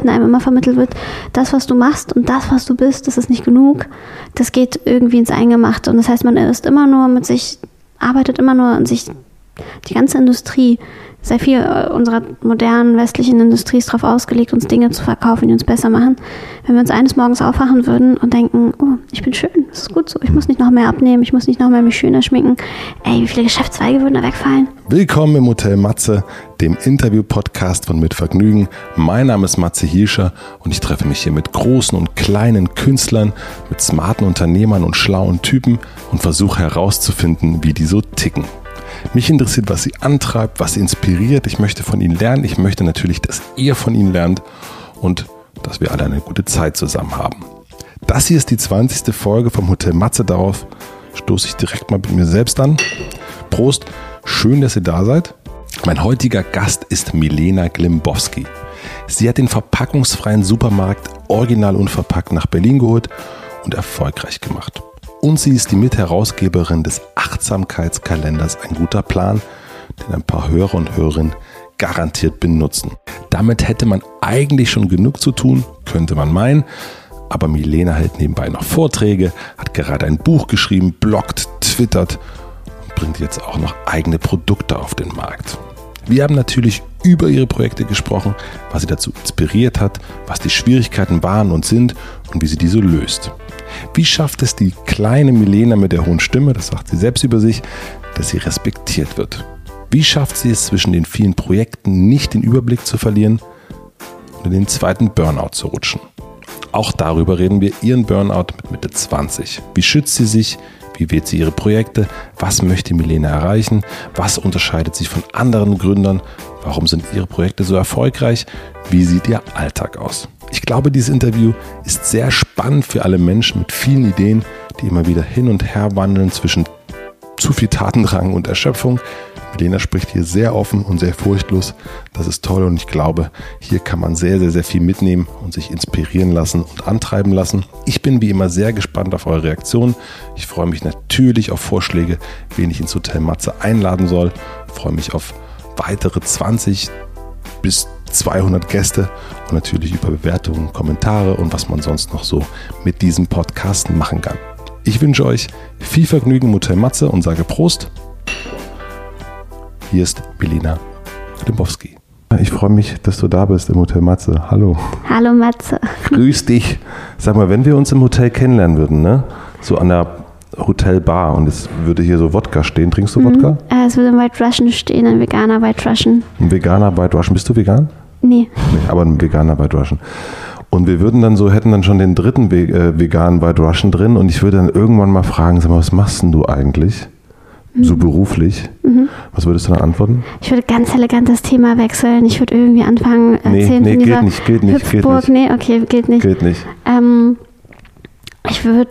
Arbeiten einem immer vermittelt wird, das, was du machst und das, was du bist, das ist nicht genug. Das geht irgendwie ins Eingemachte. Und das heißt, man ist immer nur mit sich, arbeitet immer nur an sich, die ganze Industrie sehr viel äh, unserer modernen westlichen Industrie ist darauf ausgelegt, uns Dinge zu verkaufen, die uns besser machen. Wenn wir uns eines Morgens aufwachen würden und denken, oh, ich bin schön, das ist gut so, ich muss nicht noch mehr abnehmen, ich muss nicht noch mehr mich schöner schminken, ey, wie viele Geschäftszweige würden da wegfallen? Willkommen im Hotel Matze, dem Interview-Podcast von Mit Vergnügen. Mein Name ist Matze Hielscher und ich treffe mich hier mit großen und kleinen Künstlern, mit smarten Unternehmern und schlauen Typen und versuche herauszufinden, wie die so ticken. Mich interessiert, was sie antreibt, was sie inspiriert. Ich möchte von ihnen lernen. Ich möchte natürlich, dass ihr von ihnen lernt und dass wir alle eine gute Zeit zusammen haben. Das hier ist die 20. Folge vom Hotel Matze. Darauf stoße ich direkt mal mit mir selbst an. Prost, schön, dass ihr da seid. Mein heutiger Gast ist Milena Glimbowski. Sie hat den verpackungsfreien Supermarkt original unverpackt nach Berlin geholt und erfolgreich gemacht. Und sie ist die Mitherausgeberin des Achtsamkeitskalenders Ein guter Plan, den ein paar Hörer und Hörerinnen garantiert benutzen. Damit hätte man eigentlich schon genug zu tun, könnte man meinen. Aber Milena hält nebenbei noch Vorträge, hat gerade ein Buch geschrieben, bloggt, twittert und bringt jetzt auch noch eigene Produkte auf den Markt. Wir haben natürlich über ihre Projekte gesprochen, was sie dazu inspiriert hat, was die Schwierigkeiten waren und sind und wie sie diese löst. Wie schafft es die kleine Milena mit der hohen Stimme, das sagt sie selbst über sich, dass sie respektiert wird? Wie schafft sie es zwischen den vielen Projekten nicht den Überblick zu verlieren und in den zweiten Burnout zu rutschen? Auch darüber reden wir, ihren Burnout mit Mitte 20. Wie schützt sie sich? Wie wählt sie ihre Projekte? Was möchte Milena erreichen? Was unterscheidet sie von anderen Gründern? Warum sind ihre Projekte so erfolgreich? Wie sieht ihr Alltag aus? Ich glaube, dieses Interview ist sehr spannend für alle Menschen mit vielen Ideen, die immer wieder hin und her wandeln zwischen zu viel Tatendrang und Erschöpfung. Milena spricht hier sehr offen und sehr furchtlos. Das ist toll und ich glaube, hier kann man sehr, sehr, sehr viel mitnehmen und sich inspirieren lassen und antreiben lassen. Ich bin wie immer sehr gespannt auf eure Reaktionen. Ich freue mich natürlich auf Vorschläge, wen ich ins Hotel Matze einladen soll. Ich freue mich auf weitere 20 bis 200 Gäste und natürlich über Bewertungen, Kommentare und was man sonst noch so mit diesem Podcast machen kann. Ich wünsche euch viel Vergnügen im Hotel Matze und sage Prost. Hier ist Belina Klimbowski. Ich freue mich, dass du da bist im Hotel Matze. Hallo. Hallo Matze. Grüß dich. Sag mal, wenn wir uns im Hotel kennenlernen würden, ne? So an der Hotelbar und es würde hier so Wodka stehen. Trinkst du Wodka? Äh, es würde ein White Russian stehen, ein veganer White Russian. Ein veganer White Russian. Bist du vegan? Nee. Nee, aber ein veganer White Russian. Und wir würden dann so, hätten dann schon den dritten Ve äh, veganen White Russian drin und ich würde dann irgendwann mal fragen, sag mal, was machst denn du eigentlich? So beruflich. Was würdest du dann antworten? Ich würde ganz elegant das Thema wechseln. Ich würde irgendwie anfangen, Nee, erzählen nee, von geht dieser nicht, geht nicht, geht Hüpfburg. nicht. Nee, okay, geht nicht. Geht nicht. Ähm, ich würde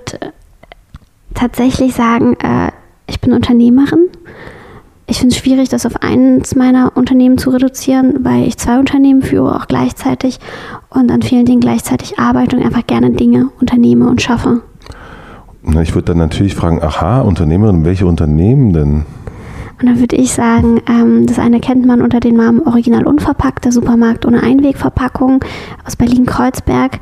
tatsächlich sagen, äh, ich bin Unternehmerin. Ich finde es schwierig, das auf eins meiner Unternehmen zu reduzieren, weil ich zwei Unternehmen führe, auch gleichzeitig und an vielen Dingen gleichzeitig arbeite und einfach gerne Dinge unternehme und schaffe. Na, ich würde dann natürlich fragen, aha, Unternehmerin, welche Unternehmen denn? Und dann würde ich sagen, ähm, das eine kennt man unter dem Namen Original Unverpackt, der Supermarkt ohne Einwegverpackung aus Berlin-Kreuzberg.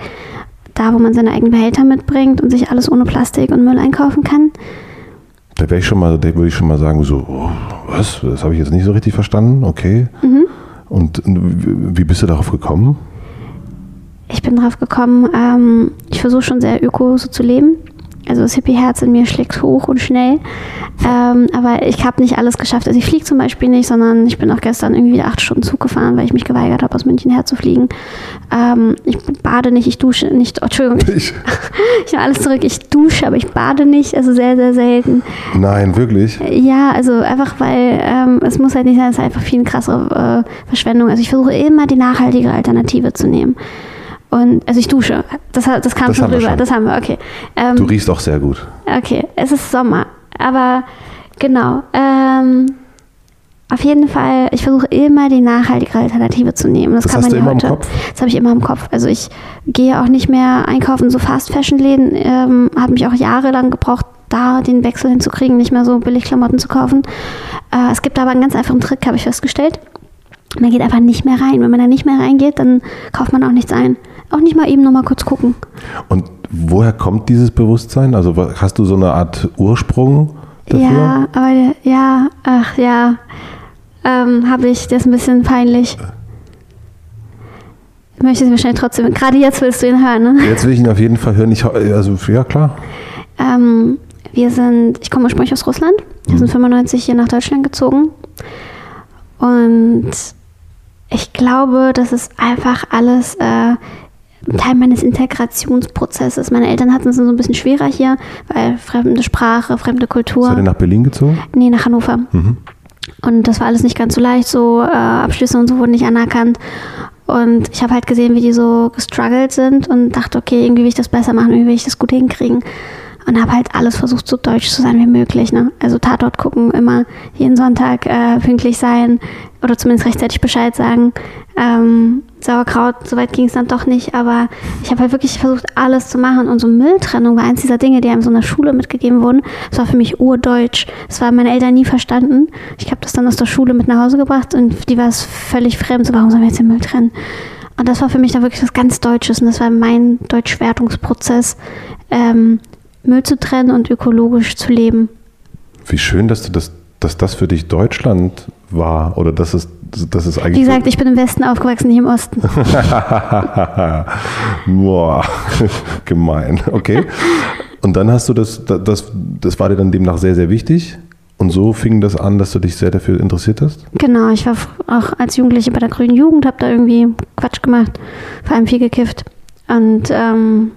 Da, wo man seine eigenen Behälter mitbringt und sich alles ohne Plastik und Müll einkaufen kann. Da wäre ich schon mal, da würde ich schon mal sagen, so, oh, was? Das habe ich jetzt nicht so richtig verstanden, okay. Mhm. Und wie bist du darauf gekommen? Ich bin drauf gekommen, ähm, ich versuche schon sehr öko so zu leben. Also das Hippie-Herz in mir schlägt hoch und schnell. Ähm, aber ich habe nicht alles geschafft. Also ich fliege zum Beispiel nicht, sondern ich bin auch gestern irgendwie acht Stunden Zug gefahren, weil ich mich geweigert habe, aus München herzufliegen. Ähm, ich bade nicht, ich dusche nicht. Oh, Entschuldigung, ich, nehme alles zurück. Ich dusche, aber ich bade nicht. Also sehr, sehr selten. Nein, wirklich? Ja, also einfach, weil ähm, es muss halt nicht sein, es ist einfach viel eine krasse äh, Verschwendung. Also ich versuche immer die nachhaltige Alternative zu nehmen. Und also ich dusche. Das, das kam Das schon haben wir rüber. schon. Das haben wir, okay. Ähm, Du riechst auch sehr gut. okay, es ist Sommer. Aber genau. Ähm, auf jeden Fall, ich versuche immer die nachhaltige Alternative zu nehmen. Das, Das kann man ja immer im heute. Kopf? Das habe ich immer im Kopf. Also ich gehe auch nicht mehr einkaufen, so Fast-Fashion-Läden. Ähm, hat mich auch jahrelang gebraucht, da den Wechsel hinzukriegen, nicht mehr so billig Klamotten zu kaufen. Äh, es gibt aber einen ganz einfachen Trick, habe ich festgestellt. Man geht einfach nicht mehr rein. Wenn man da nicht mehr reingeht, dann kauft man auch nichts ein. Auch nicht mal eben noch mal kurz gucken. Und woher kommt dieses Bewusstsein? Also hast du so eine Art Ursprung dafür? Ja, aber ja, ach ja, ähm, habe ich. Das ist ein bisschen peinlich. Ich möchte es wahrscheinlich trotzdem. Gerade jetzt willst du ihn hören, ne? Jetzt will ich ihn auf jeden Fall hören. Ich, also, ja, klar. Ähm, wir sind, ich komme ursprünglich aus Russland. Wir sind 95 hier nach Deutschland gezogen. Und ich glaube, das ist einfach alles äh, Teil meines Integrationsprozesses. Meine Eltern hatten es so ein bisschen schwerer hier, weil fremde Sprache, fremde Kultur. Seid ihr nach Berlin gezogen? Nee, nach Hannover. Und das war alles nicht ganz so leicht, so äh, Abschlüsse und so wurden nicht anerkannt. Und ich habe halt gesehen, wie die so gestruggelt sind und dachte, okay, irgendwie will ich das besser machen, irgendwie will ich das gut hinkriegen. Und habe halt alles versucht, so deutsch zu sein wie möglich. Ne? Also Tatort gucken, immer jeden Sonntag äh, pünktlich sein oder zumindest rechtzeitig Bescheid sagen. Ähm, Sauerkraut, soweit ging es dann doch nicht, aber ich habe halt wirklich versucht, alles zu machen. Und so Mülltrennung war eins dieser Dinge, die einem so in der Schule mitgegeben wurden. Das war für mich urdeutsch. Das war meine Eltern nie verstanden. Ich habe das dann aus der Schule mit nach Hause gebracht und die war es völlig fremd. So, warum sollen wir jetzt den Müll trennen? Und das war für mich dann wirklich was ganz Deutsches und das war mein Deutschwertungsprozess, ähm, Müll zu trennen und ökologisch zu leben. Wie schön, dass du das, dass das für dich Deutschland war oder dass es, dass es eigentlich. Wie gesagt, ich bin im Westen aufgewachsen, nicht im Osten. Boah, gemein. Okay. Und dann hast du das, das, das war dir dann demnach sehr, sehr wichtig. Und so fing das an, dass du dich sehr dafür interessiert hast? Genau, ich war auch als Jugendliche bei der Grünen Jugend, habe da irgendwie Quatsch gemacht, vor allem viel gekifft. Und ähm,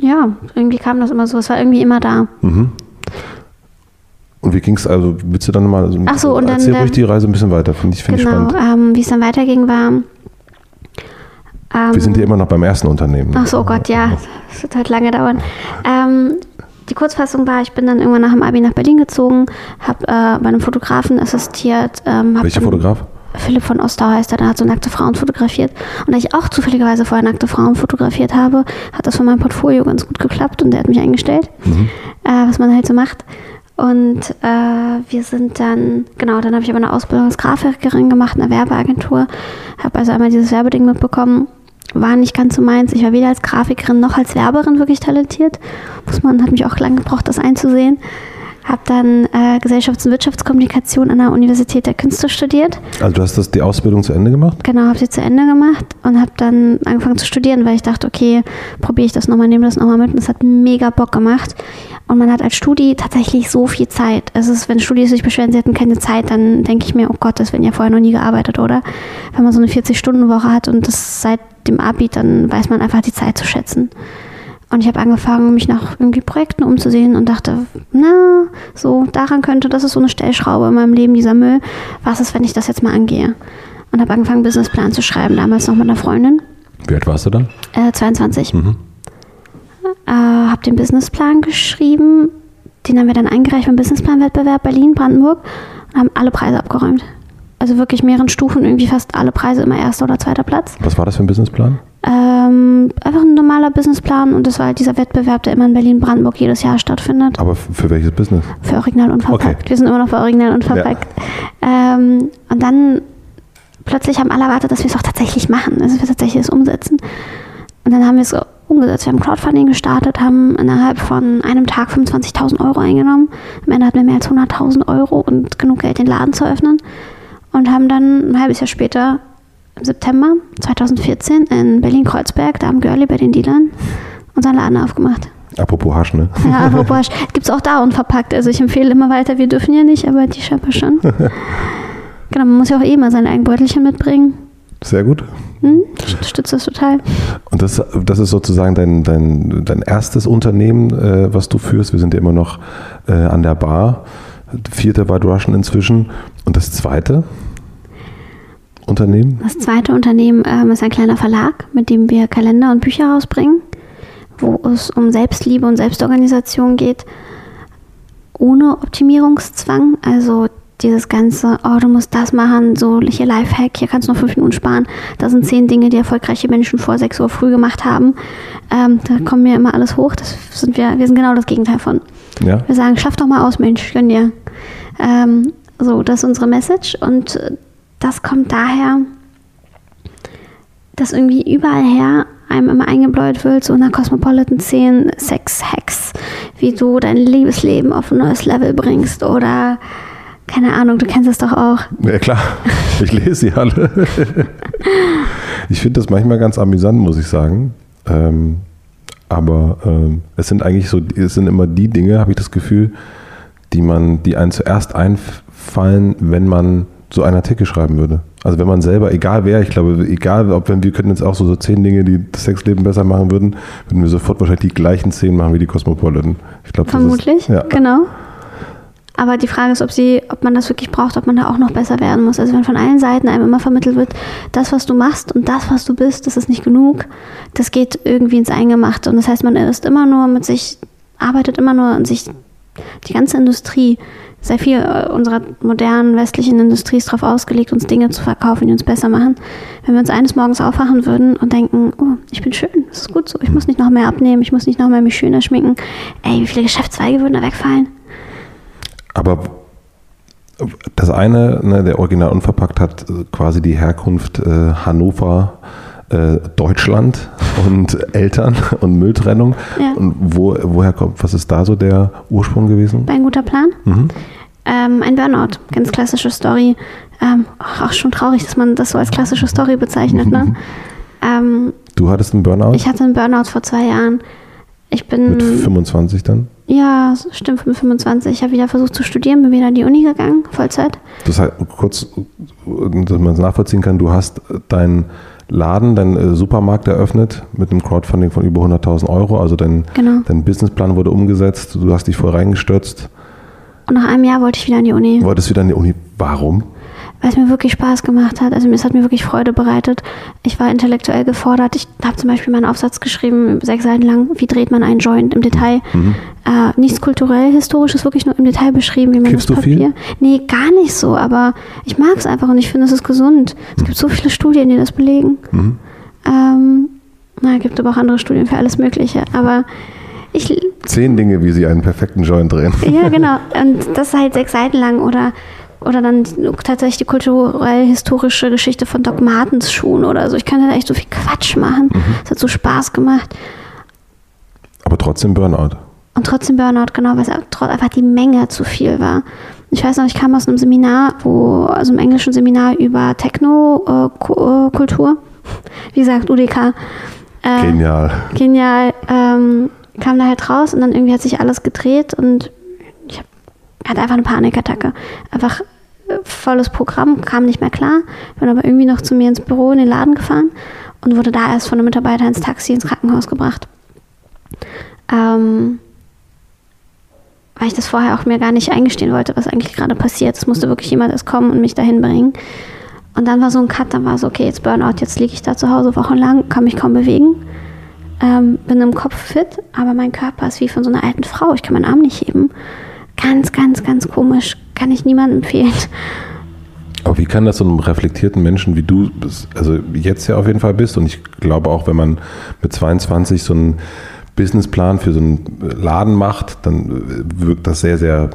ja, irgendwie kam das immer so, es war irgendwie immer da. Mhm. Und wie ging es, also willst du dann mal, also, Ach so, und dann erzähl der- ruhig die Reise ein bisschen weiter, finde ich, find ich genau, spannend. ähm, wie es dann weiterging, war. Ähm, Wir sind ja immer noch beim ersten Unternehmen. Ach so, oh Gott, ja, das wird halt lange dauern. Ähm, die Kurzfassung war, ich bin dann irgendwann nach dem Abi nach Berlin gezogen, habe äh, bei einem Fotografen assistiert. Ähm, Welcher dann- Fotograf? Philipp von Ostau heißt er, der hat so nackte Frauen fotografiert. Und da ich auch zufälligerweise vorher nackte Frauen fotografiert habe, hat das von meinem Portfolio ganz gut geklappt und der hat mich eingestellt, äh, was man halt so macht. Und äh, wir sind dann, genau, dann habe ich aber eine Ausbildung als Grafikerin gemacht, in einer Werbeagentur. Habe also einmal dieses Werbeding mitbekommen. War nicht ganz so meins. Ich war weder als Grafikerin noch als Werberin wirklich talentiert. Muss man, hat mich auch lange gebraucht, das einzusehen. Habe dann äh, Gesellschafts- und Wirtschaftskommunikation an der Universität der Künste studiert. Also du hast das, die Ausbildung zu Ende gemacht? Genau, habe sie zu Ende gemacht und habe dann angefangen zu studieren, weil ich dachte, okay, probiere ich das nochmal, nehme das nochmal mit und es hat mega Bock gemacht. Und man hat als Studi tatsächlich so viel Zeit. Es ist, wenn Studis sich beschweren, sie hätten keine Zeit, dann denke ich mir, oh Gott, das werden ja vorher noch nie gearbeitet, oder? Wenn man so eine 40-Stunden-Woche hat und das seit dem Abi, dann weiß man einfach die Zeit zu schätzen. Und ich habe angefangen, mich nach irgendwie Projekten umzusehen und dachte, na, so daran könnte, das ist so eine Stellschraube in meinem Leben, dieser Müll. Was ist, wenn ich das jetzt mal angehe? Und habe angefangen, einen Businessplan zu schreiben, damals noch mit einer Freundin, Wie alt warst du dann? äh, 22. Mhm. Äh, habe den Businessplan geschrieben, den haben wir dann eingereicht beim Businessplanwettbewerb Berlin, Brandenburg und haben alle Preise abgeräumt. Also wirklich mehreren Stufen, irgendwie fast alle Preise, immer erster oder zweiter Platz. Was war das für ein Businessplan? Ähm, einfach ein normaler Businessplan und das war halt dieser Wettbewerb, der immer in Berlin-Brandenburg jedes Jahr stattfindet. Aber für welches Business? Für Original und verpackt. Okay. Wir sind immer noch für Original und verpackt. Ähm, und dann plötzlich haben alle erwartet, dass wir es auch tatsächlich machen, also dass wir tatsächlich es umsetzen. Und dann haben wir es umgesetzt. Wir haben Crowdfunding gestartet, haben innerhalb von einem Tag 25.000 Euro eingenommen. Am Ende hatten wir mehr als 100.000 Euro und genug Geld, den Laden zu öffnen. Und haben dann ein halbes Jahr später, im September 2014, in Berlin-Kreuzberg, da am Görli bei den Dealern, unseren Laden aufgemacht. Apropos Hasch, ne? Ja, aber Bosch gibt es auch da unverpackt. Also ich empfehle immer weiter, wir dürfen ja nicht, aber die scheinbar schon. genau, man muss ja auch eh mal sein Eigenbeutelchen mitbringen. Sehr gut. Hm? Ich stütze das total. Und das, das ist sozusagen dein, dein, dein erstes Unternehmen, äh, was du führst. Wir sind ja immer noch äh, an der Bar. Vierte war Russian inzwischen. Und das zweite Unternehmen? Das zweite Unternehmen ähm, ist ein kleiner Verlag, mit dem wir Kalender und Bücher rausbringen, wo es um Selbstliebe und Selbstorganisation geht, ohne Optimierungszwang. Also dieses ganze, oh, du musst das machen, so hier Lifehack, hier kannst du noch fünf Minuten sparen. Das sind zehn Dinge, die erfolgreiche Menschen vor sechs Uhr früh gemacht haben. Ähm, da kommt mir immer alles hoch. Das sind wir, wir sind genau das Gegenteil von. Ja. Wir sagen, schaff doch mal aus, Mensch, gönn dir. Ähm, so, das ist unsere Message und das kommt daher, dass irgendwie überall her einem immer eingebläut wird, so in der Cosmopolitan 10 Sex-Hacks, wie du dein Liebesleben auf ein neues Level bringst oder keine Ahnung, du kennst es doch auch. Ja klar, ich lese sie alle. ich finde das manchmal ganz amüsant, muss ich sagen. Ähm, aber ähm, es sind eigentlich so, es sind immer die Dinge, habe ich das Gefühl, die man, die einen zuerst einfallen, wenn man so einen Artikel schreiben würde. Also wenn man selber, egal wer, ich glaube, egal, ob wenn wir könnten jetzt auch so, so zehn Dinge, die das Sexleben besser machen würden, würden wir sofort wahrscheinlich die gleichen zehn machen wie die Cosmopolitan. Ich glaube, Vermutlich, ist, ja. genau. Aber die Frage ist, ob sie, ob man das wirklich braucht, ob man da auch noch besser werden muss. Also wenn von allen Seiten einem immer vermittelt wird, das, was du machst und das, was du bist, das ist nicht genug, das geht irgendwie ins Eingemachte. Und das heißt, man ist immer nur mit sich, arbeitet immer nur an sich, die ganze Industrie, sehr viel äh, unserer modernen westlichen Industrie ist darauf ausgelegt, uns Dinge zu verkaufen, die uns besser machen. Wenn wir uns eines Morgens aufwachen würden und denken, oh, ich bin schön, das ist gut so, ich muss nicht noch mehr abnehmen, ich muss nicht noch mehr mich schöner schminken, ey, wie viele Geschäftszweige würden da wegfallen? Aber das eine, ne, der Original Unverpackt hat äh, quasi die Herkunft äh, Hannover, äh, Deutschland und Eltern und Mülltrennung. Ja. Und wo, woher kommt, was ist da so der Ursprung gewesen? Ein guter Plan. Mhm. Ähm, ein Burnout, ganz klassische Story. Ähm, auch schon traurig, dass man das so als klassische Story bezeichnet. Ne? Ähm, du hattest einen Burnout? Ich hatte einen Burnout vor zwei Jahren. Ich bin. Mit 25 dann? Ja, stimmt, mit 25. Ich habe wieder versucht zu studieren, bin wieder an die Uni gegangen, Vollzeit. Das heißt, kurz, dass man es nachvollziehen kann, du hast deinen Laden, deinen äh, Supermarkt eröffnet mit einem Crowdfunding von über 100.000 Euro. Also dein, genau. dein Businessplan wurde umgesetzt, du hast dich voll reingestürzt. Und nach einem Jahr wollte ich wieder an die Uni. Wolltest wieder an die Uni. Warum? Weil es mir wirklich Spaß gemacht hat. Also es hat mir wirklich Freude bereitet. Ich war intellektuell gefordert. Ich habe zum Beispiel meinen Aufsatz geschrieben, sechs Seiten lang, wie dreht man einen Joint im Detail. Mhm. Äh, nichts kulturell, historisches, wirklich nur im Detail beschrieben, wie man Kippst das Papier. Du viel? Nee, gar nicht so, aber ich mag es einfach und ich finde, es ist gesund. Es gibt so viele Studien, die das belegen. Mhm. Ähm, na, gibt aber auch andere Studien für alles Mögliche. Aber ich, Zehn Dinge, wie sie einen perfekten Joint drehen. Ja, genau. Und das halt sechs Seiten lang oder oder dann tatsächlich die kulturell-historische Geschichte von Doc Martens Schuhen oder so. Ich kann da echt so viel Quatsch machen. Es mhm. hat so Spaß gemacht. Aber trotzdem Burnout. Und trotzdem Burnout, genau, weil es einfach die Menge zu viel war. Ich weiß noch, ich kam aus einem Seminar, wo, also einem englischen Seminar über Techno-Kultur. Äh, Wie gesagt, UDK. Äh, genial. Genial. Ähm, kam da halt raus und dann irgendwie hat sich alles gedreht und hatte einfach eine Panikattacke. Einfach äh, volles Programm, kam nicht mehr klar. Bin aber irgendwie noch zu mir ins Büro in den Laden gefahren und wurde da erst von einem Mitarbeiter ins Taxi ins Krankenhaus gebracht. Ähm, weil ich das vorher auch mir gar nicht eingestehen wollte, was eigentlich gerade passiert. Es musste wirklich jemand erst kommen und mich dahin bringen. Und dann war so ein Cut, dann war so, okay, jetzt Burnout, jetzt liege ich da zu Hause wochenlang, kann mich kaum bewegen. Ähm, bin im Kopf fit, aber mein Körper ist wie von so einer alten Frau. Ich kann meinen Arm nicht heben. Ganz, ganz, ganz komisch. Kann ich niemandem empfehlen. Aber wie kann das so einem reflektierten Menschen wie du, also jetzt ja auf jeden Fall bist und ich glaube auch, wenn man mit 22 so einen Businessplan für so einen Laden macht, dann wirkt das sehr, sehr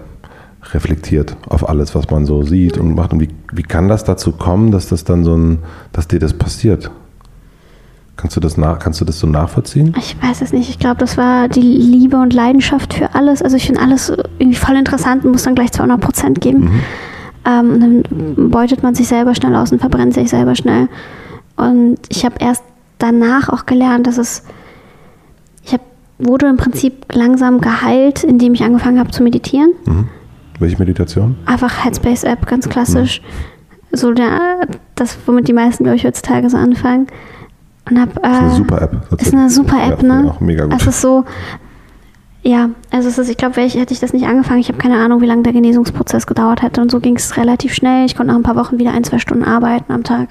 reflektiert auf alles, was man so sieht und macht. Und wie, wie kann das dazu kommen, dass das dann so ein, dass dir das passiert? Kannst du das, nach, kannst du das so nachvollziehen? Ich weiß es nicht. Ich glaube, das war die Liebe und Leidenschaft für alles. Also ich finde alles irgendwie voll interessant und muss dann gleich 200 Prozent geben. Mhm. Ähm, dann beutet man sich selber schnell aus und verbrennt sich selber schnell. Und ich habe erst danach auch gelernt, dass es, ich hab, wurde im Prinzip langsam geheilt, indem ich angefangen habe zu meditieren. Mhm. Welche Meditation? Einfach Headspace-App, ganz klassisch. Mhm. So der, das, womit die meisten, glaube ich, heutzutage so anfangen. Und hab, äh, ist eine super App. Ist eine super App, ja, ne? Auch mega gut. Es ist so, ja, also es ist, ich glaube, hätte ich das nicht angefangen, ich habe keine Ahnung, wie lange der Genesungsprozess gedauert hätte. Und so ging es relativ schnell. Ich konnte nach ein paar Wochen wieder ein, zwei Stunden arbeiten am Tag.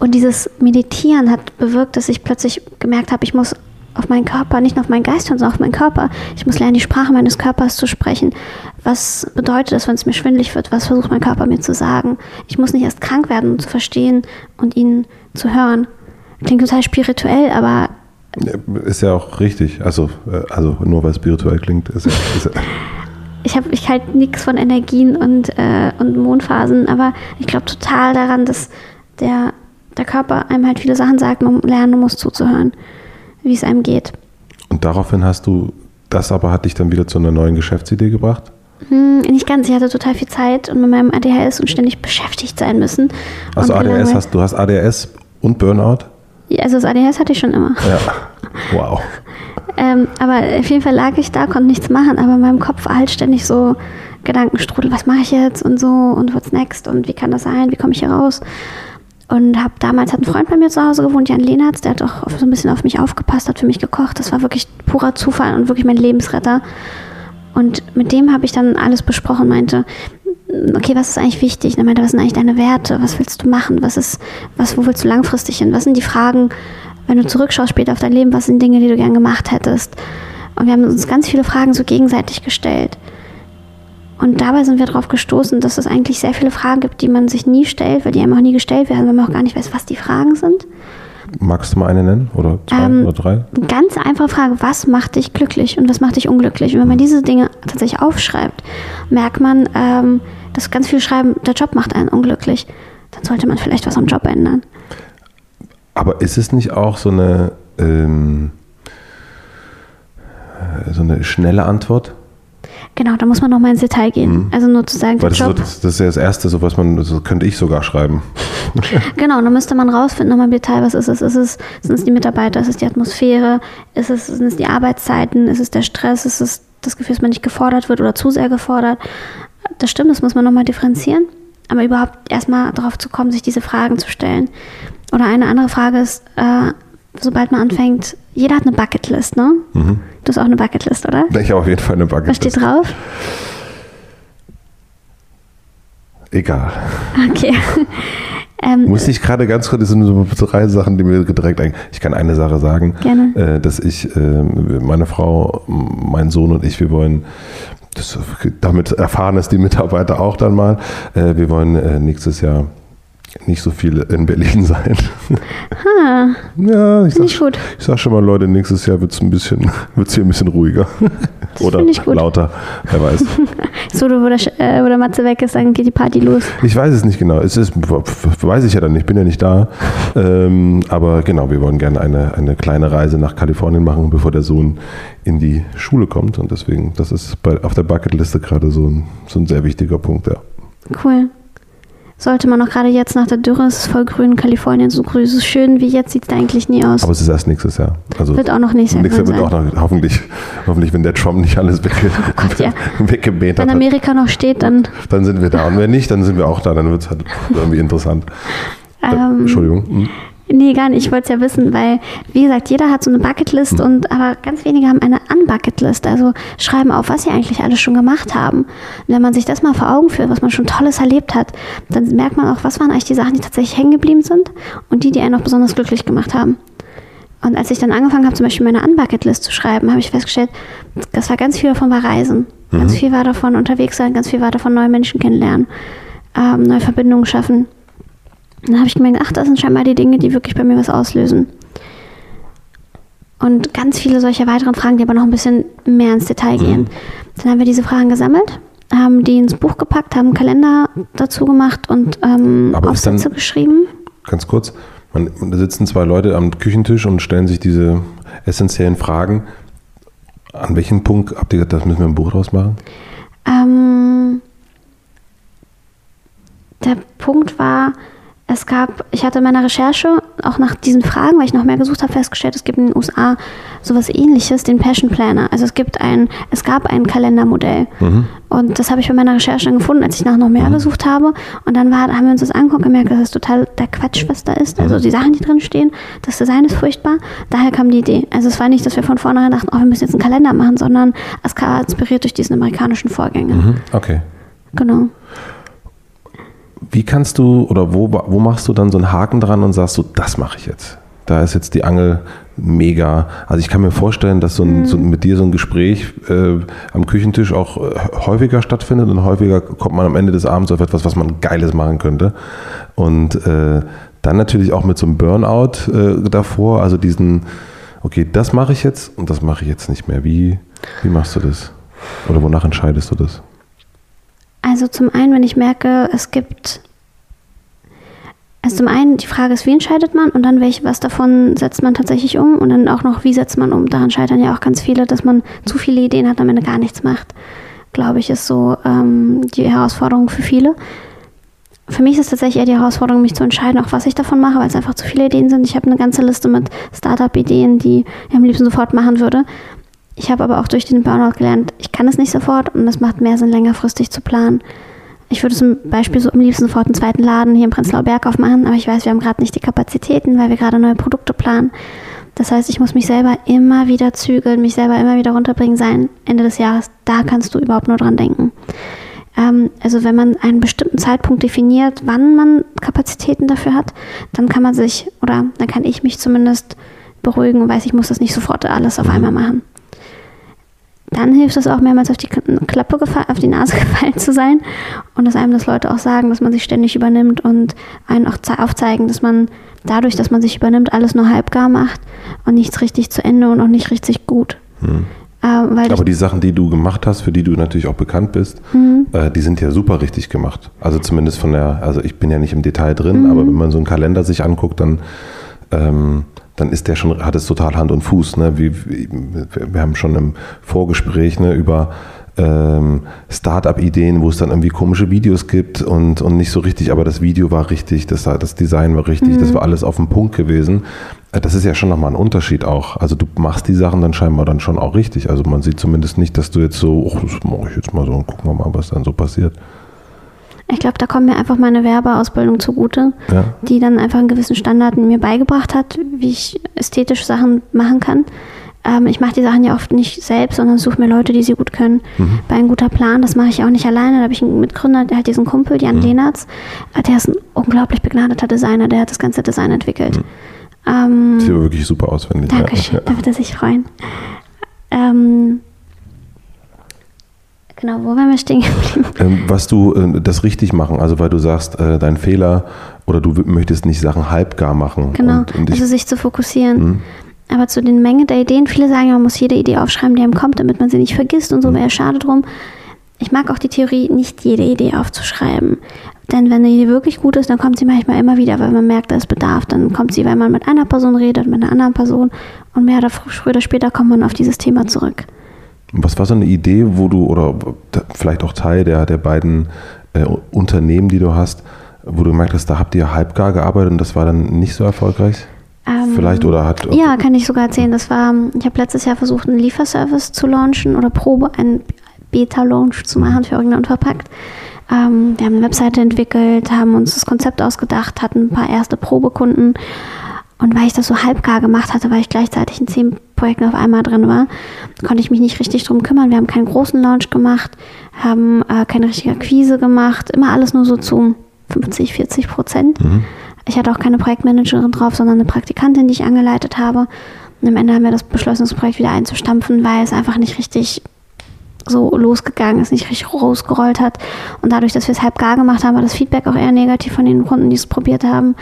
Und dieses Meditieren hat bewirkt, dass ich plötzlich gemerkt habe, ich muss auf meinen Körper, nicht nur auf meinen Geist hören, sondern auf meinen Körper. Ich muss lernen, die Sprache meines Körpers zu sprechen. Was bedeutet das, wenn es mir schwindlig wird? Was versucht mein Körper mir zu sagen? Ich muss nicht erst krank werden, um zu verstehen und ihn zu hören. Klingt total spirituell, aber. Ist ja auch richtig. Also, äh, also nur weil es spirituell klingt, ist ja. Ist ja ich habe ich halt nichts von Energien und, äh, und Mondphasen, aber ich glaube total daran, dass der, der Körper einem halt viele Sachen sagt, man lernen muss zuzuhören, wie es einem geht. Und daraufhin hast du, das aber hat dich dann wieder zu einer neuen Geschäftsidee gebracht? Hm, nicht ganz, ich hatte total viel Zeit und mit meinem ADHS und ständig beschäftigt sein müssen. Also gelangweilt. hast du hast ADS und Burnout? Also das ADHS hatte ich schon immer. Ja. Wow. Ähm, aber auf jeden Fall lag ich da, konnte nichts machen, aber in meinem Kopf war halt ständig so Gedankenstrudel, was mache ich jetzt und so und what's next und wie kann das sein, wie komme ich hier raus? Und habe damals hat ein Freund bei mir zu Hause gewohnt, Jan Lehnertz, der hat auch so ein bisschen auf mich aufgepasst, hat für mich gekocht. Das war wirklich purer Zufall und wirklich mein Lebensretter. Und mit dem habe ich dann alles besprochen, meinte, okay, was ist eigentlich wichtig? Er meinte, was sind eigentlich deine Werte? Was willst du machen? Was ist, was, wo willst du langfristig hin? Was sind die Fragen, wenn du zurückschaust später auf dein Leben, was sind Dinge, die du gern gemacht hättest? Und wir haben uns ganz viele Fragen so gegenseitig gestellt. Und dabei sind wir darauf gestoßen, dass es eigentlich sehr viele Fragen gibt, die man sich nie stellt, weil die einem auch nie gestellt werden, weil man auch gar nicht weiß, was die Fragen sind. Magst du mal eine nennen? Oder zwei Ähm, oder drei? Eine ganz einfache Frage, was macht dich glücklich und was macht dich unglücklich? Und wenn man diese Dinge tatsächlich aufschreibt, merkt man, ähm, dass ganz viele schreiben, der Job macht einen unglücklich. Dann sollte man vielleicht was am Job ändern. Aber ist es nicht auch so eine, ähm, äh, so eine schnelle Antwort? Genau, da muss man nochmal ins Detail gehen. Also nur zu sagen, Mhm. Weil das ist, so, Job. das, das ist ja das Erste, so was man, so könnte ich sogar schreiben. Genau, dann müsste man rausfinden, nochmal im Detail, was ist es? Ist es, sind es die Mitarbeiter, ist es die Atmosphäre, ist es, sind es die Arbeitszeiten, ist es der Stress, ist es das Gefühl, dass man nicht gefordert wird oder zu sehr gefordert? Das stimmt, das muss man nochmal differenzieren. Aber überhaupt erstmal darauf zu kommen, sich diese Fragen zu stellen. Oder eine andere Frage ist, äh, sobald man anfängt, jeder hat eine Bucketlist, ne? Mhm. Du hast auch eine Bucketlist, oder? Ich habe auf jeden Fall eine Bucketlist. Was steht drauf? Egal. Okay. ähm, Muss ich gerade ganz kurz, das sind so drei Sachen, die mir direkt ein. Ich kann eine Sache sagen, Gerne. Äh, dass ich, äh, meine Frau, mein Sohn und ich, wir wollen, das, damit erfahren es die Mitarbeiter auch dann mal, äh, wir wollen äh, nächstes Jahr nicht so viel in Berlin sein. ah, ja, ich sag, ich gut. ich sag schon mal, Leute, nächstes Jahr wird es ein bisschen, wird's hier ein bisschen ruhiger. Oder finde ich gut. lauter, wer weiß. so, wo der, äh, wo der Matze weg ist, dann geht die Party los. Ich weiß es nicht genau. Es ist, weiß ich ja dann nicht, ich bin ja nicht da. Ähm, aber genau, wir wollen gerne eine, eine kleine Reise nach Kalifornien machen, bevor der Sohn in die Schule kommt. Und deswegen, das ist bei, auf der Bucketliste gerade so ein, so ein sehr wichtiger Punkt, ja. Cool. Sollte man auch gerade jetzt nach der Dürre, es ist voll grün, Kalifornien so grün, so schön wie jetzt sieht es da eigentlich nie aus. Aber es ist erst nächstes Jahr. Also Wird auch noch nicht sehr nächstes Jahr wird sein. auch noch, hoffentlich, hoffentlich, wenn der Trump nicht alles wegge Gott, ja. Wenn hat, Amerika noch steht, dann dann sind wir da. Und wenn nicht, dann sind wir auch da. Dann wird es halt irgendwie interessant. Äh, Ähm, Entschuldigung. Hm. Nee, gar nicht. Ich wollte es ja wissen, weil, wie gesagt, jeder hat so eine Bucketlist Hm. und aber ganz wenige haben eine Unbucketlist. Also schreiben auf, was sie eigentlich alles schon gemacht haben. Und wenn man sich das mal vor Augen führt, was man schon Tolles erlebt hat, dann merkt man auch, was waren eigentlich die Sachen, die tatsächlich hängen geblieben sind und die, die einen auch besonders glücklich gemacht haben. Und als ich dann angefangen habe, zum Beispiel meine Unbucketlist zu schreiben, habe ich festgestellt, das war ganz viel davon war Reisen. Ganz viel war davon unterwegs sein, ganz viel war davon neue Menschen kennenlernen, ähm, neue Verbindungen schaffen. Dann habe ich gemerkt, ach, das sind scheinbar die Dinge, die wirklich bei mir was auslösen. Und ganz viele solcher weiteren Fragen, die aber noch ein bisschen mehr ins Detail gehen. Dann haben wir diese Fragen gesammelt, haben die ins Buch gepackt, haben einen Kalender dazu gemacht und ähm, Aber ist dann- Aufsätze geschrieben. Ganz kurz, man, da sitzen zwei Leute am Küchentisch und stellen sich diese essentiellen Fragen. An welchem Punkt habt ihr gesagt, das müssen wir im Buch draus machen? Ähm, der Punkt war, es gab, ich hatte in meiner Recherche auch nach diesen Fragen, weil ich noch mehr gesucht habe, festgestellt, es gibt in den USA sowas ähnliches, den Passion Planner. Also es gibt ein, es gab ein Kalendermodell. Und das habe ich bei meiner Recherche dann gefunden, als ich nach noch mehr gesucht habe. Und dann war, haben wir uns das angeguckt und gemerkt, dass es total der Quatsch, was da ist. Also die Sachen, die drin stehen, das Design ist furchtbar. Daher kam die Idee. Also es war nicht, dass wir von vornherein dachten, oh, wir müssen jetzt einen Kalender machen, sondern es war inspiriert durch diesen amerikanischen Vorgänger. Mhm. Okay. Genau. Wie kannst du oder wo, wo machst du dann so einen Haken dran und sagst so, das mache ich jetzt? Da ist jetzt die Angel mega. Also ich kann mir vorstellen, dass so, ein, so mit dir so ein Gespräch äh, am Küchentisch auch äh, häufiger stattfindet und häufiger kommt man am Ende des Abends auf etwas, was man Geiles machen könnte. Und äh, dann natürlich auch mit so einem Burnout äh, davor, also diesen, okay, das mache ich jetzt und das mache ich jetzt nicht mehr. Wie, wie machst du das? Oder wonach entscheidest du das? Also zum einen, wenn ich merke, es gibt also zum einen die Frage ist, wie entscheidet man und dann welche, was davon setzt man tatsächlich um und dann auch noch, wie setzt man um. Daran scheitern ja auch ganz viele, dass man zu viele Ideen hat am Ende gar nichts macht. Glaube ich, ist so ähm, die Herausforderung für viele. Für mich ist es tatsächlich eher die Herausforderung, mich zu entscheiden, auch was ich davon mache, weil es einfach zu viele Ideen sind. Ich habe eine ganze Liste mit Startup-Ideen, die ich am liebsten sofort machen würde. Ich habe aber auch durch den Burnout gelernt, ich kann es nicht sofort und es macht mehr Sinn, längerfristig zu planen. Ich würde zum Beispiel so am liebsten sofort einen zweiten Laden hier im Prenzlauer Berg aufmachen, aber ich weiß, wir haben gerade nicht die Kapazitäten, weil wir gerade neue Produkte planen. Das heißt, ich muss mich selber immer wieder zügeln, mich selber immer wieder runterbringen sein. Ende des Jahres, da kannst du überhaupt nur dran denken. Ähm, also wenn man einen bestimmten Zeitpunkt definiert, wann man Kapazitäten dafür hat, dann kann man sich, oder dann kann ich mich zumindest beruhigen und weiß, ich muss das nicht sofort alles auf einmal machen dann hilft es auch mehrmals auf die Klappe auf die Nase gefallen zu sein und dass einem das Leute auch sagen, dass man sich ständig übernimmt und einen auch aufzeigen, dass man dadurch, dass man sich übernimmt, alles nur halbgar macht und nichts richtig zu Ende und auch nicht richtig gut. Hm. Ähm, Aber die Sachen, die du gemacht hast, für die du natürlich auch bekannt bist, mhm. äh, die sind ja super richtig gemacht. Also zumindest von der, also ich bin ja nicht im Detail drin, mhm. aber wenn man so einen Kalender sich anguckt, dann ähm, dann ist der schon, hat es total Hand und Fuß. Ne? Wie, wir haben schon im Vorgespräch ne, über ähm, Start-up-Ideen, wo es dann irgendwie komische Videos gibt und, und nicht so richtig, aber das Video war richtig, das, das Design war richtig, mhm. das war alles auf dem Punkt gewesen. Äh, das ist ja schon nochmal ein Unterschied auch. Also du machst die Sachen dann scheinbar dann schon auch richtig. Also man sieht zumindest nicht, dass du jetzt so, oh, das mache ich jetzt mal so und gucken wir mal, was dann so passiert. Ich glaube, da kommt mir einfach meine Werbeausbildung zugute, ja. die dann einfach einen gewissen Standard mir beigebracht hat, wie ich ästhetisch Sachen machen kann. Ähm, ich mache die Sachen ja oft nicht selbst, sondern suche mir Leute, die sie gut können. Mhm. Bei einem guter Plan, das mache ich auch nicht alleine. Da habe ich einen Mitgründer, der hat diesen Kumpel, Jan mhm. Lehnertz. Äh, der ist ein unglaublich begnadeter Designer, der hat das ganze Design entwickelt. Mhm. Ähm, Sieht aber wirklich super aus, finde ich. Dankeschön, ja. da wird er sich freuen. Ähm, Genau, wo waren wir stehen geblieben? Ähm, was du äh, das richtig machen, also weil du sagst, äh, dein Fehler oder du möchtest nicht Sachen halbgar machen. Genau, und, und also sich zu fokussieren. Mhm. Aber zu den Menge der Ideen, viele sagen, man muss jede Idee aufschreiben, die einem kommt, damit man sie nicht vergisst und so, mhm. wäre schade drum. Ich mag auch die Theorie, nicht jede Idee aufzuschreiben. Denn wenn eine Idee wirklich gut ist, dann kommt sie manchmal immer wieder, weil man merkt, da ist Bedarf. Dann kommt sie, wenn man mit einer Person redet, mit einer anderen Person und mehr oder früher oder später kommt man auf dieses Thema zurück. Was war so eine Idee, wo du, oder vielleicht auch Teil der, der beiden äh, Unternehmen, die du hast, wo du gemerkt hast, da habt ihr halbgar gearbeitet und das war dann nicht so erfolgreich? Ähm, vielleicht oder hat. Ja, kann ich sogar erzählen. Das war, ich habe letztes Jahr versucht, einen Lieferservice zu launchen oder Probe, einen Beta-Launch zu mhm. machen für Original und Verpackt. Ähm, wir haben eine Webseite entwickelt, haben uns das Konzept ausgedacht, hatten ein paar erste Probekunden und weil ich das so halbgar gemacht hatte, weil ich gleichzeitig in zehn Projekten auf einmal drin war, konnte ich mich nicht richtig drum kümmern. Wir haben keinen großen Launch gemacht, haben äh, keine richtige Akquise gemacht, immer alles nur so zu 50, 40 Prozent. Mhm. Ich hatte auch keine Projektmanagerin drauf, sondern eine Praktikantin, die ich angeleitet habe. Und am Ende haben wir das beschlossen, das Projekt wieder einzustampfen, weil es einfach nicht richtig so losgegangen ist, nicht richtig rausgerollt hat. Und dadurch, dass wir es halb gar gemacht haben, war das Feedback auch eher negativ von den Kunden, die es probiert haben.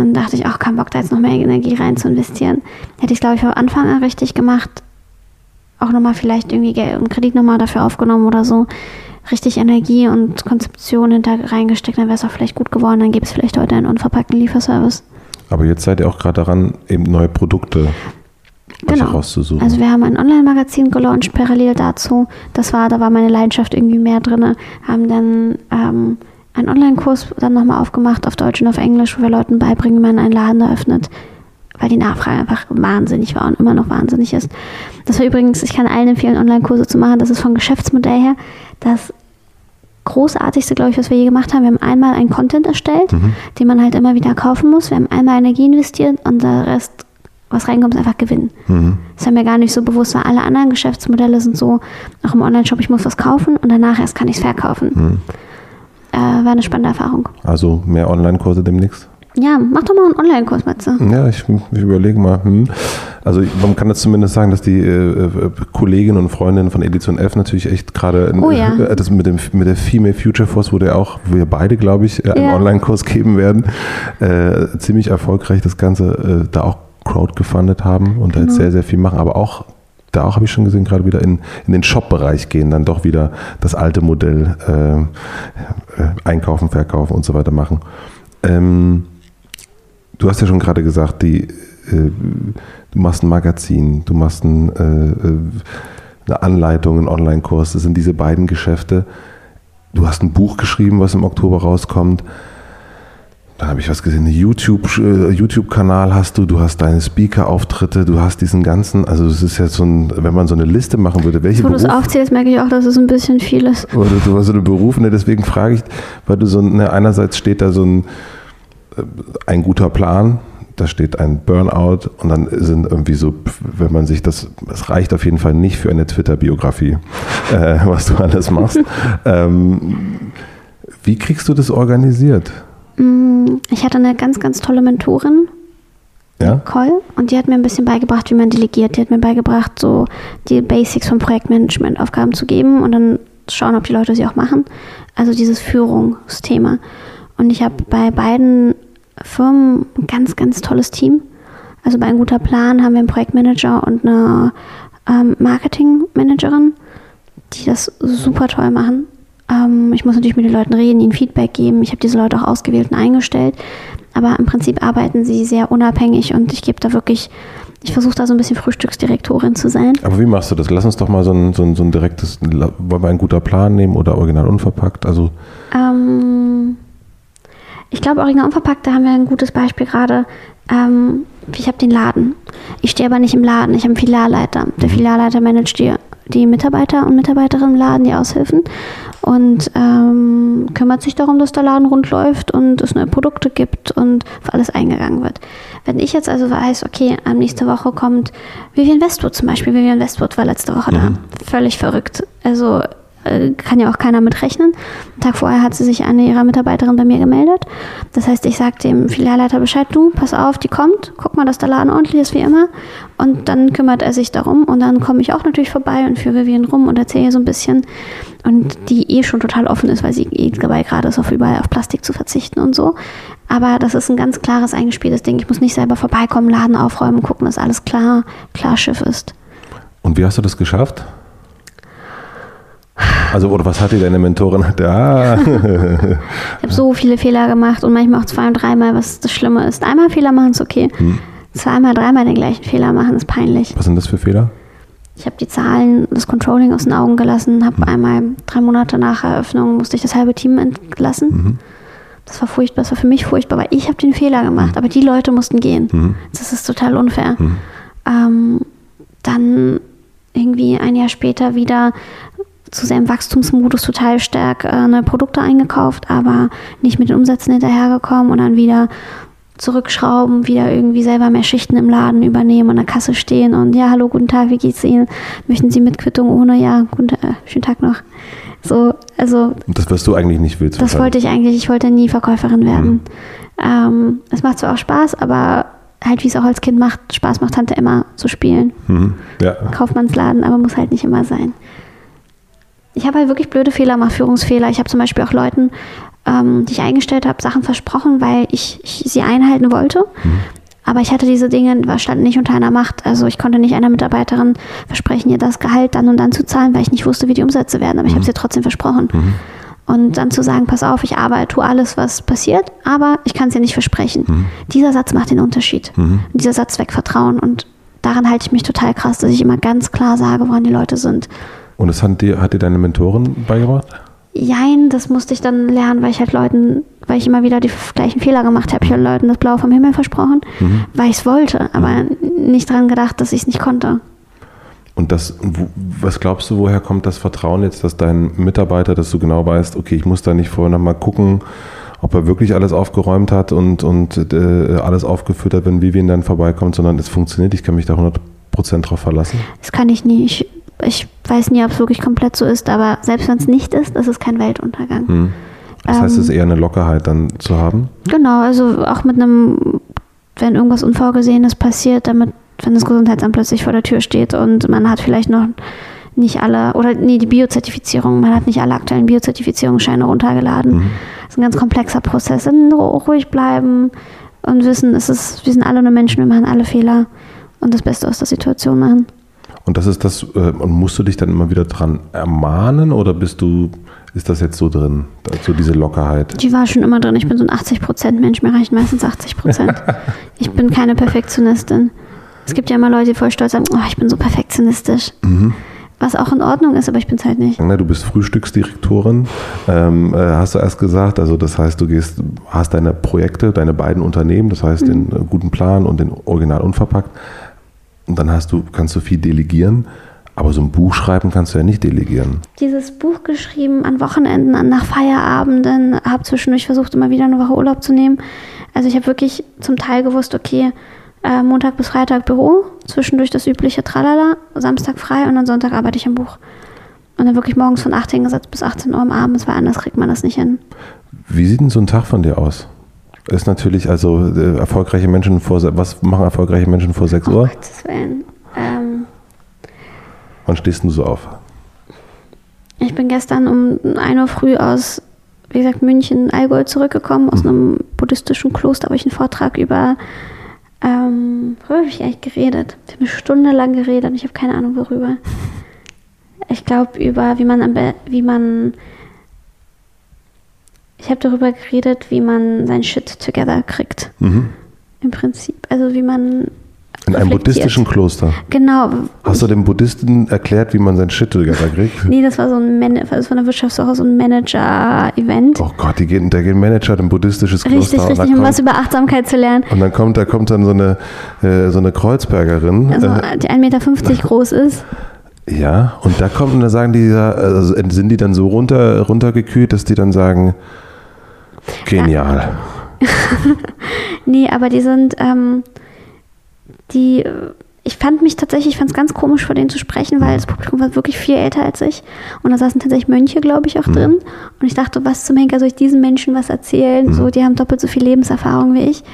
Und dann dachte ich auch, kein Bock, da jetzt noch mehr Energie rein zu investieren. Hätte ich, glaube ich, von Anfang an richtig gemacht. Auch nochmal vielleicht irgendwie Geld und Kredit nochmal dafür aufgenommen oder so. Richtig Energie und Konzeption hinter reingesteckt, dann wäre es auch vielleicht gut geworden. Dann gäbe es vielleicht heute einen unverpackten Lieferservice. Aber jetzt seid ihr auch gerade daran, eben neue Produkte genau. rauszusuchen. Also wir haben ein Online-Magazin gelauncht parallel dazu. Das war, da war meine Leidenschaft irgendwie mehr drin. Haben dann ähm, einen Online-Kurs dann nochmal aufgemacht auf Deutsch und auf Englisch, wo wir Leuten beibringen, wie man einen Laden eröffnet, weil die Nachfrage einfach wahnsinnig war und immer noch wahnsinnig ist. Das war übrigens, ich kann allen empfehlen, Online-Kurse zu machen. Das ist vom Geschäftsmodell her das großartigste, glaube ich, was wir je gemacht haben. Wir haben einmal einen Content erstellt, mhm. den man halt immer wieder kaufen muss. Wir haben einmal Energie investiert und der Rest, was reinkommt, ist einfach Gewinn. Mhm. Das war mir gar nicht so bewusst, weil alle anderen Geschäftsmodelle sind so, auch im Online-Shop, ich muss was kaufen und danach erst kann ich es verkaufen. Mhm äh, war eine spannende Erfahrung. Also mehr Online-Kurse demnächst? Ja, mach doch mal einen Online-Kurs, Matze. Ja, ich, ich überlege mal. Hm. Also man kann jetzt zumindest sagen, dass die äh, äh Kolleginnen und Freundinnen von Edition F natürlich echt gerade oh, ja. äh, das mit, dem, mit der Female Future Force, wo der auch, wir beide, glaube ich, äh, einen ja. Online-Kurs geben werden, äh, ziemlich erfolgreich das Ganze da auch crowd gefundet haben und genau. da jetzt sehr, sehr viel machen, aber auch da auch, habe ich schon gesehen, gerade wieder in, in den Shop-Bereich gehen, dann doch wieder das alte Modell äh, äh, einkaufen, verkaufen und so weiter machen. Ähm, du hast ja schon gerade gesagt, die, äh, du machst ein Magazin, du machst ein, äh, äh, eine Anleitung, einen Online-Kurs, das sind diese beiden Geschäfte. Du hast ein Buch geschrieben, was im Oktober rauskommt. Dann habe ich was gesehen, einen YouTube-Kanal YouTube hast du, du hast deine Speaker-Auftritte, du hast diesen ganzen, also es ist ja so ein, wenn man so eine Liste machen würde, welche Wo du es aufzählst, merke ich auch, dass es ein bisschen viel ist. Oder du hast so eine Berufene, deswegen frage ich, weil du so, ne, einerseits steht da so ein, äh, ein guter Plan, da steht ein Burnout und dann sind irgendwie so, wenn man sich das, es reicht auf jeden Fall nicht für eine Twitter-Biografie, äh, was du alles machst. ähm, wie kriegst du das organisiert? Mm, ich hatte eine ganz, ganz tolle Mentorin, Ja? Nicole, und die hat mir ein bisschen beigebracht, wie man delegiert. Die hat mir beigebracht, so die Basics vom Projektmanagement Aufgaben zu geben und dann schauen, ob die Leute sie auch machen. Also dieses Führungsthema. Und ich habe bei beiden Firmen ein ganz, ganz tolles Team. Also bei ein guter Plan haben wir einen Projektmanager und eine ähm, Marketingmanagerin, die das super toll machen. Ähm, ich muss natürlich mit den Leuten reden, ihnen Feedback geben. Ich habe diese Leute auch ausgewählt und eingestellt. Aber im Prinzip arbeiten sie sehr unabhängig und ich gebe da wirklich, ich versuche da so ein bisschen Frühstücksdirektorin zu sein. Aber wie machst du das? Lass uns doch mal so ein, so ein, so ein direktes, wollen wir ein guter Plan nehmen oder original unverpackt? Also Ähm, ich glaube, Original Unverpackt, da haben wir ein gutes Beispiel gerade. Ähm, ich habe den Laden. Ich stehe aber nicht im Laden, ich habe einen Filialleiter. Der Filialleiter managt die, die Mitarbeiter und Mitarbeiterinnen im Laden, die Aushilfen. Und ähm, kümmert sich darum, dass der Laden rund läuft und es neue Produkte gibt und für alles eingegangen wird. Wenn ich jetzt also weiß, okay, ähm, nächste Woche kommt Vivian Westwood zum Beispiel. Vivian Westwood war letzte Woche da. Völlig verrückt. Also äh, kann ja auch keiner mit rechnen. Einen Tag vorher hat sie sich eine ihrer Mitarbeiterinnen bei mir gemeldet. Das heißt, ich sage dem Filialleiter Bescheid, du, pass auf, die kommt, guck mal, dass der Laden ordentlich ist wie immer. Und dann kümmert er sich darum. Und dann komme ich auch natürlich vorbei und führe Vivian rum und erzähle ihr so ein bisschen. Und die eh schon total offen ist, weil sie eh dabei gerade ist, auf überall auf Plastik zu verzichten und so. Aber das ist ein ganz klares, eingespieltes Ding. Ich muss nicht selber vorbeikommen, Laden aufräumen, gucken, dass alles klar, klar Schiff ist. Und wie hast du das geschafft? Also, oder was hat dir deine Mentorin? Da. Ich habe so viele Fehler gemacht und manchmal auch zwei und dreimal, was das Schlimme ist. Einmal Fehler machen ist okay. Zweimal, dreimal den gleichen Fehler machen ist peinlich. Was sind das für Fehler? Ich habe die Zahlen, das Controlling aus den Augen gelassen, habe einmal drei Monate nach Eröffnung musste ich das halbe Team entlassen. Das war furchtbar, das war für mich furchtbar, weil ich habe den Fehler gemacht, aber die Leute mussten gehen. Das ist total unfair. Ähm, dann irgendwie ein Jahr später wieder zu sehr im Wachstumsmodus total stark äh, neue Produkte eingekauft, aber nicht mit den Umsätzen hinterhergekommen und dann wieder zurückschrauben, wieder irgendwie selber mehr Schichten im Laden übernehmen, an der Kasse stehen und ja, hallo, guten Tag, wie geht's Ihnen? Möchten Sie mit Quittung ohne? Ja, guten Tag, äh, schönen Tag noch. So, also Und das, was du eigentlich nicht willst. das wollte ich eigentlich, ich wollte nie Verkäuferin werden. Ähm, es macht zwar auch Spaß, aber halt wie es auch als Kind macht, Spaß macht Tante immer zu spielen. Mhm. Ja. Kaufmannsladen, aber muss halt nicht immer sein. Ich habe halt wirklich blöde Fehler gemacht, Führungsfehler. Ich habe zum Beispiel auch Leuten, ähm, die ich eingestellt habe, Sachen versprochen, weil ich, ich sie einhalten wollte. Aber ich hatte diese Dinge, was standen nicht unter einer Macht. Also ich konnte nicht einer Mitarbeiterin versprechen, ihr das Gehalt dann und dann zu zahlen, weil ich nicht wusste, wie die Umsätze werden. Aber ich habe es ihr trotzdem versprochen. Und dann zu sagen, pass auf, ich arbeite, tue alles, was passiert, aber ich kann es dir nicht versprechen. Dieser Satz macht den Unterschied. Und dieser Satz weckt Vertrauen. Und daran halte ich mich total krass, dass ich immer ganz klar sage, woran die Leute sind. Und das hat dir, hat dir deine Mentorin beigebracht? Jein, das musste ich dann lernen, weil ich halt Leuten, weil ich immer wieder die gleichen Fehler gemacht habe. Ich habe Leuten das Blau vom Himmel versprochen, weil ich es wollte, aber nicht daran gedacht, dass ich es nicht konnte. Und das, was glaubst du, woher kommt das Vertrauen jetzt, dass dein Mitarbeiter, dass du genau weißt, okay, ich muss da nicht vorher nochmal gucken, ob er wirklich alles aufgeräumt hat und, und äh, alles aufgeführt hat, wenn Vivian dann vorbeikommt, sondern es funktioniert, ich kann mich da 100% drauf verlassen. Das kann ich nie. Ich, ich weiß nie, ob es wirklich komplett so ist, aber selbst wenn es nicht ist, ist es kein Weltuntergang. Hm. Das heißt, Ähm, es ist eher eine Lockerheit dann zu haben. Genau, also auch mit einem, wenn irgendwas Unvorgesehenes passiert, damit, wenn das Gesundheitsamt plötzlich vor der Tür steht und man hat vielleicht noch nicht alle, oder nee, die Biozertifizierung, man hat nicht alle aktuellen Biozertifizierungsscheine runtergeladen. Das ist ein ganz komplexer Prozess. Ru- ruhig bleiben und wissen, es ist, wir sind alle nur Menschen, wir machen alle Fehler und das Beste aus der Situation machen. Und das ist das, äh, und musst du dich dann immer wieder dran ermahnen oder bist du, ist das jetzt so drin, so diese Lockerheit? Die war schon immer drin. Ich bin so ein 80% Mensch, mir reichen meistens 80%. ich bin keine Perfektionistin. Es gibt ja immer Leute, die voll stolz sagen, oh, ich bin so perfektionistisch. Mhm. Was auch in Ordnung ist, aber ich bin es halt nicht. Du bist Frühstücksdirektorin, ähm, äh, hast du erst gesagt. Also das heißt, du gehst, hast deine Projekte, deine beiden Unternehmen, das heißt mhm. den äh, guten Plan und den Original unverpackt. Und dann hast du, kannst du viel delegieren. Aber so ein Buch schreiben kannst du ja nicht delegieren. Dieses Buch geschrieben an Wochenenden, an nach Feierabenden, habe zwischendurch versucht, immer wieder eine Woche Urlaub zu nehmen. Also ich habe wirklich zum Teil gewusst, okay, äh, Montag bis Freitag Büro, zwischendurch das übliche Tralala, Samstag frei und dann Sonntag arbeite ich am Buch. Und dann wirklich morgens von 8 hingesetzt bis 18 Uhr am Abend, weil anders kriegt man das nicht hin. Wie sieht denn so ein Tag von dir aus? Ist natürlich, also äh, erfolgreiche Menschen vor, was machen erfolgreiche Menschen vor 6 Uhr? Oh, Gottes Willen. Ähm, Wann stehst du so auf? Ich bin gestern um 1 Uhr früh aus, wie gesagt, München, Allgäu zurückgekommen, aus mhm. einem buddhistischen Kloster, wo ich einen Vortrag über ähm, worüber habe ich eigentlich geredet? Ich habe eine Stunde lang geredet und ich habe keine Ahnung worüber. Ich glaube über, wie man, wie man, ich habe darüber geredet, wie man sein Shit together kriegt. Mhm. Im Prinzip. Also wie man in einem buddhistischen Kloster? Genau. Hast du dem Buddhisten erklärt, wie man sein Shit together kriegt? nee, das war so ein, Man das war der Wirtschaftswoche so ein Manager-Event. Oh Gott, die gehen, da gehen Manager in ein buddhistisches Kloster. Richtig, richtig, um kommt, was über Achtsamkeit zu lernen. Und dann kommt, da kommt dann so eine, äh, so eine Kreuzbergerin. Also, äh, die 1,50 Meter groß ist. Ja, und da kommt und da sagen die, also sind die dann so runter, runtergekühlt, dass die dann sagen, genial. Nee, aber die sind, ähm, die, ich fand mich tatsächlich, ich fand es ganz komisch, vor denen zu sprechen, weil das Publikum war wirklich viel älter als ich. Und da saßen tatsächlich Mönche, glaube ich, auch mhm. drin. Und ich dachte, was zum Henker soll ich diesen Menschen was erzählen? Mhm. So, die haben doppelt so viel Lebenserfahrung wie ich.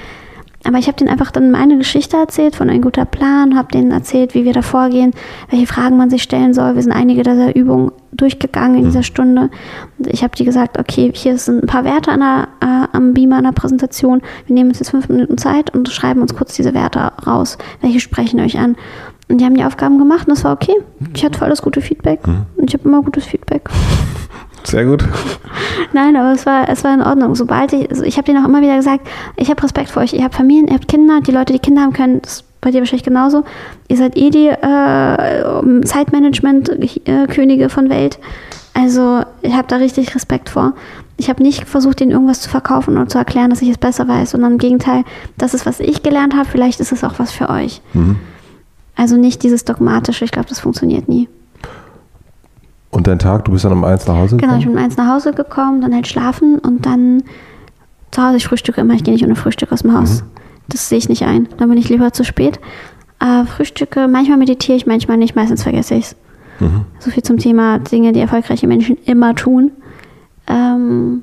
Aber ich habe denen einfach dann meine Geschichte erzählt von ein guter Plan, habe denen erzählt, wie wir da vorgehen, welche Fragen man sich stellen soll. Wir sind einige dieser Übungen durchgegangen in dieser mhm. Stunde. Und ich habe die gesagt, okay, hier sind ein paar Werte an der, äh, am Beamer an der Präsentation. Wir nehmen uns jetzt fünf Minuten Zeit und schreiben uns kurz diese Werte raus. Welche sprechen euch an? Und die haben die Aufgaben gemacht und das war okay. Ich hatte voll das gute Feedback. Mhm. Und ich habe immer gutes Feedback. Sehr gut. Nein, aber es war, es war in Ordnung. Sobald ich, also ich habe denen auch immer wieder gesagt, ich habe Respekt vor euch. Ihr habt Familien, ihr habt Kinder. Die Leute, die Kinder haben können, das ist bei dir wahrscheinlich genauso. Ihr seid eh die äh, Zeitmanagement-Könige von Welt. Also ich habe da richtig Respekt vor. Ich habe nicht versucht, ihnen irgendwas zu verkaufen oder zu erklären, dass ich es besser weiß, sondern im Gegenteil, das ist, was ich gelernt habe. Vielleicht ist es auch was für euch. Mhm. Also nicht dieses dogmatische. Ich glaube, das funktioniert nie. Und dein Tag, du bist dann um eins nach Hause gekommen? Genau, ich bin um eins nach Hause gekommen, dann halt schlafen und dann zu Hause, ich frühstücke immer, ich gehe nicht ohne Frühstück aus dem Haus. Mhm. Das sehe ich nicht ein. Dann bin ich lieber zu spät. Äh, Frühstücke, manchmal meditiere ich, manchmal nicht, meistens vergesse ich es. Mhm. So viel zum Thema Dinge, die erfolgreiche Menschen immer tun. Ähm,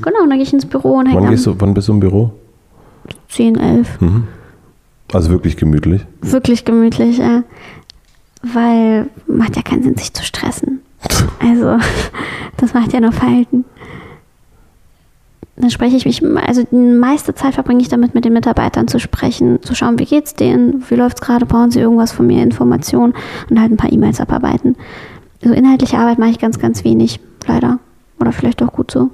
genau, und dann gehe ich ins Büro und wann, gehst du, wann bist du im Büro? 10, 11. Mhm. Also wirklich gemütlich? Wirklich gemütlich, ja. Weil macht ja keinen Sinn, sich zu stressen. Also, das macht ja nur Verhalten. Dann spreche ich mich, also die meiste Zeit verbringe ich damit, mit den Mitarbeitern zu sprechen, zu schauen, wie geht's denen, wie läuft's gerade, brauchen sie irgendwas von mir, Informationen und halt ein paar E-Mails abarbeiten. So inhaltliche Arbeit mache ich ganz, ganz wenig, leider. Oder vielleicht auch gut so.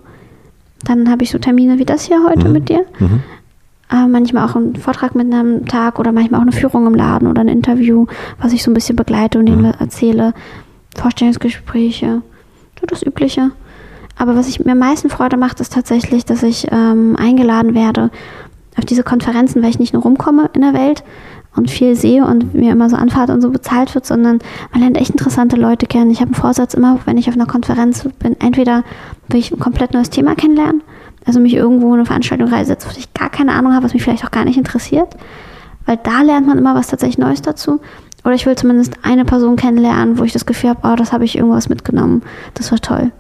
Dann habe ich so Termine wie das hier heute mhm. mit dir. Mhm. Äh, manchmal auch einen Vortrag mit einem Tag oder manchmal auch eine Führung im Laden oder ein Interview, was ich so ein bisschen begleite und mhm. denen erzähle. Vorstellungsgespräche, so das Übliche. Aber was ich mir am meisten Freude macht, ist tatsächlich, dass ich ähm, eingeladen werde auf diese Konferenzen, weil ich nicht nur rumkomme in der Welt und viel sehe und mir immer so Anfahrt und so bezahlt wird, sondern man lernt echt interessante Leute kennen. Ich habe einen Vorsatz immer, wenn ich auf einer Konferenz bin, entweder will ich ein komplett neues Thema kennenlernen, also mich irgendwo in eine Veranstaltung reinsetze, wo ich gar keine Ahnung habe, was mich vielleicht auch gar nicht interessiert, weil da lernt man immer was tatsächlich Neues dazu. Oder ich will zumindest eine Person kennenlernen, wo ich das Gefühl habe, oh, das habe ich irgendwas mitgenommen. Das war toll.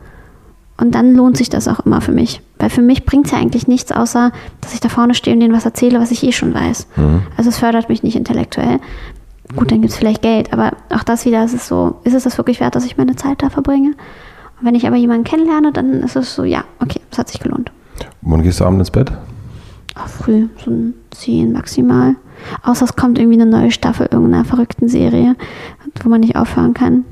Und dann lohnt sich das auch immer für mich. Weil für mich bringt es ja eigentlich nichts, außer dass ich da vorne stehe und denen was erzähle, was ich eh schon weiß. Mhm. Also es fördert mich nicht intellektuell. Gut, dann gibt es vielleicht Geld, aber auch das wieder ist es so, ist es das wirklich wert, dass ich meine Zeit da verbringe? Und wenn ich aber jemanden kennenlerne, dann ist es so, ja, okay, es hat sich gelohnt. Wann gehst du abends ins Bett? Auch früh, so ein 10 maximal. Außer es kommt irgendwie eine neue Staffel irgendeiner verrückten Serie. wo man nicht aufhören kann.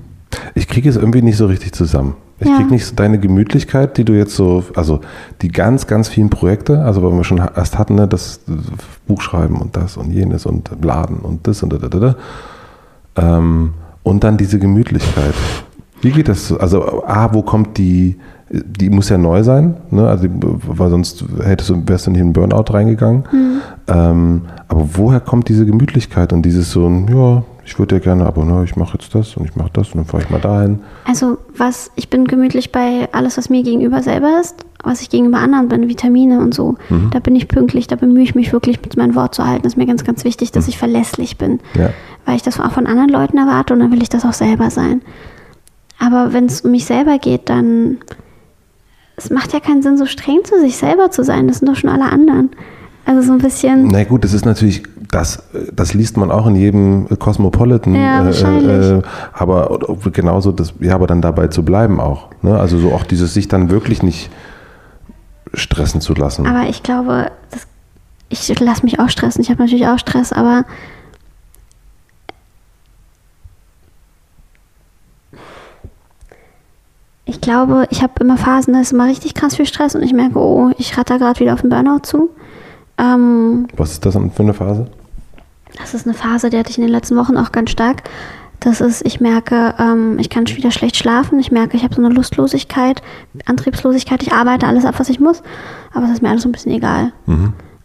Ich kriege es irgendwie nicht so richtig zusammen. Ich Ja. kriege nicht so deine Gemütlichkeit, die du jetzt so, also die ganz, ganz vielen Projekte, also weil wir schon erst hatten, ne, das Buch schreiben und das und jenes und Laden und das und da, da, da, da. Ähm, und dann diese Gemütlichkeit. Wie geht das? so? Also, A, wo kommt die, die muss ja neu sein, ne? also, weil sonst hättest du, wärst du nicht in einen Burnout reingegangen. Ähm, aber woher kommt diese Gemütlichkeit und dieses so, ein, ja, ich würde ja gerne, aber ne, ich mache jetzt das und ich mache das und dann fahre ich mal dahin. Also was, ich bin gemütlich bei alles, was mir gegenüber selber ist, was ich gegenüber anderen bin, Vitamine und so. Da bin ich pünktlich, da bemühe ich mich wirklich, mit mein Wort zu halten. Das ist mir ganz, ganz wichtig, dass ich verlässlich bin. Ja. Weil ich das auch von anderen Leuten erwarte und dann will ich das auch selber sein. Aber wenn es um mich selber geht, dann es macht ja keinen Sinn, so streng zu sich selber zu sein. Das sind doch schon alle anderen. Also so ein bisschen. Na gut, das ist natürlich, das, das liest man auch in jedem Cosmopolitan. Ja, wahrscheinlich. aber genauso, das, ja, aber dann dabei zu bleiben auch. Ne? Also so auch dieses sich dann wirklich nicht stressen zu lassen. Aber ich glaube, das, ich lasse mich auch stressen. Ich habe natürlich auch Stress, aber ich glaube, ich habe immer Phasen, da ist immer richtig krass viel Stress und ich merke, oh, ich ratter gerade wieder auf den Burnout zu. Ähm, Was ist das für eine Phase? das ist eine Phase, die hatte ich in den letzten Wochen auch ganz stark. Das ist, ich merke, ähm, ich kann wieder schlecht schlafen. Ich merke, ich habe so eine Lustlosigkeit, Antriebslosigkeit. Ich arbeite alles ab, was ich muss, aber es ist mir alles so ein bisschen egal.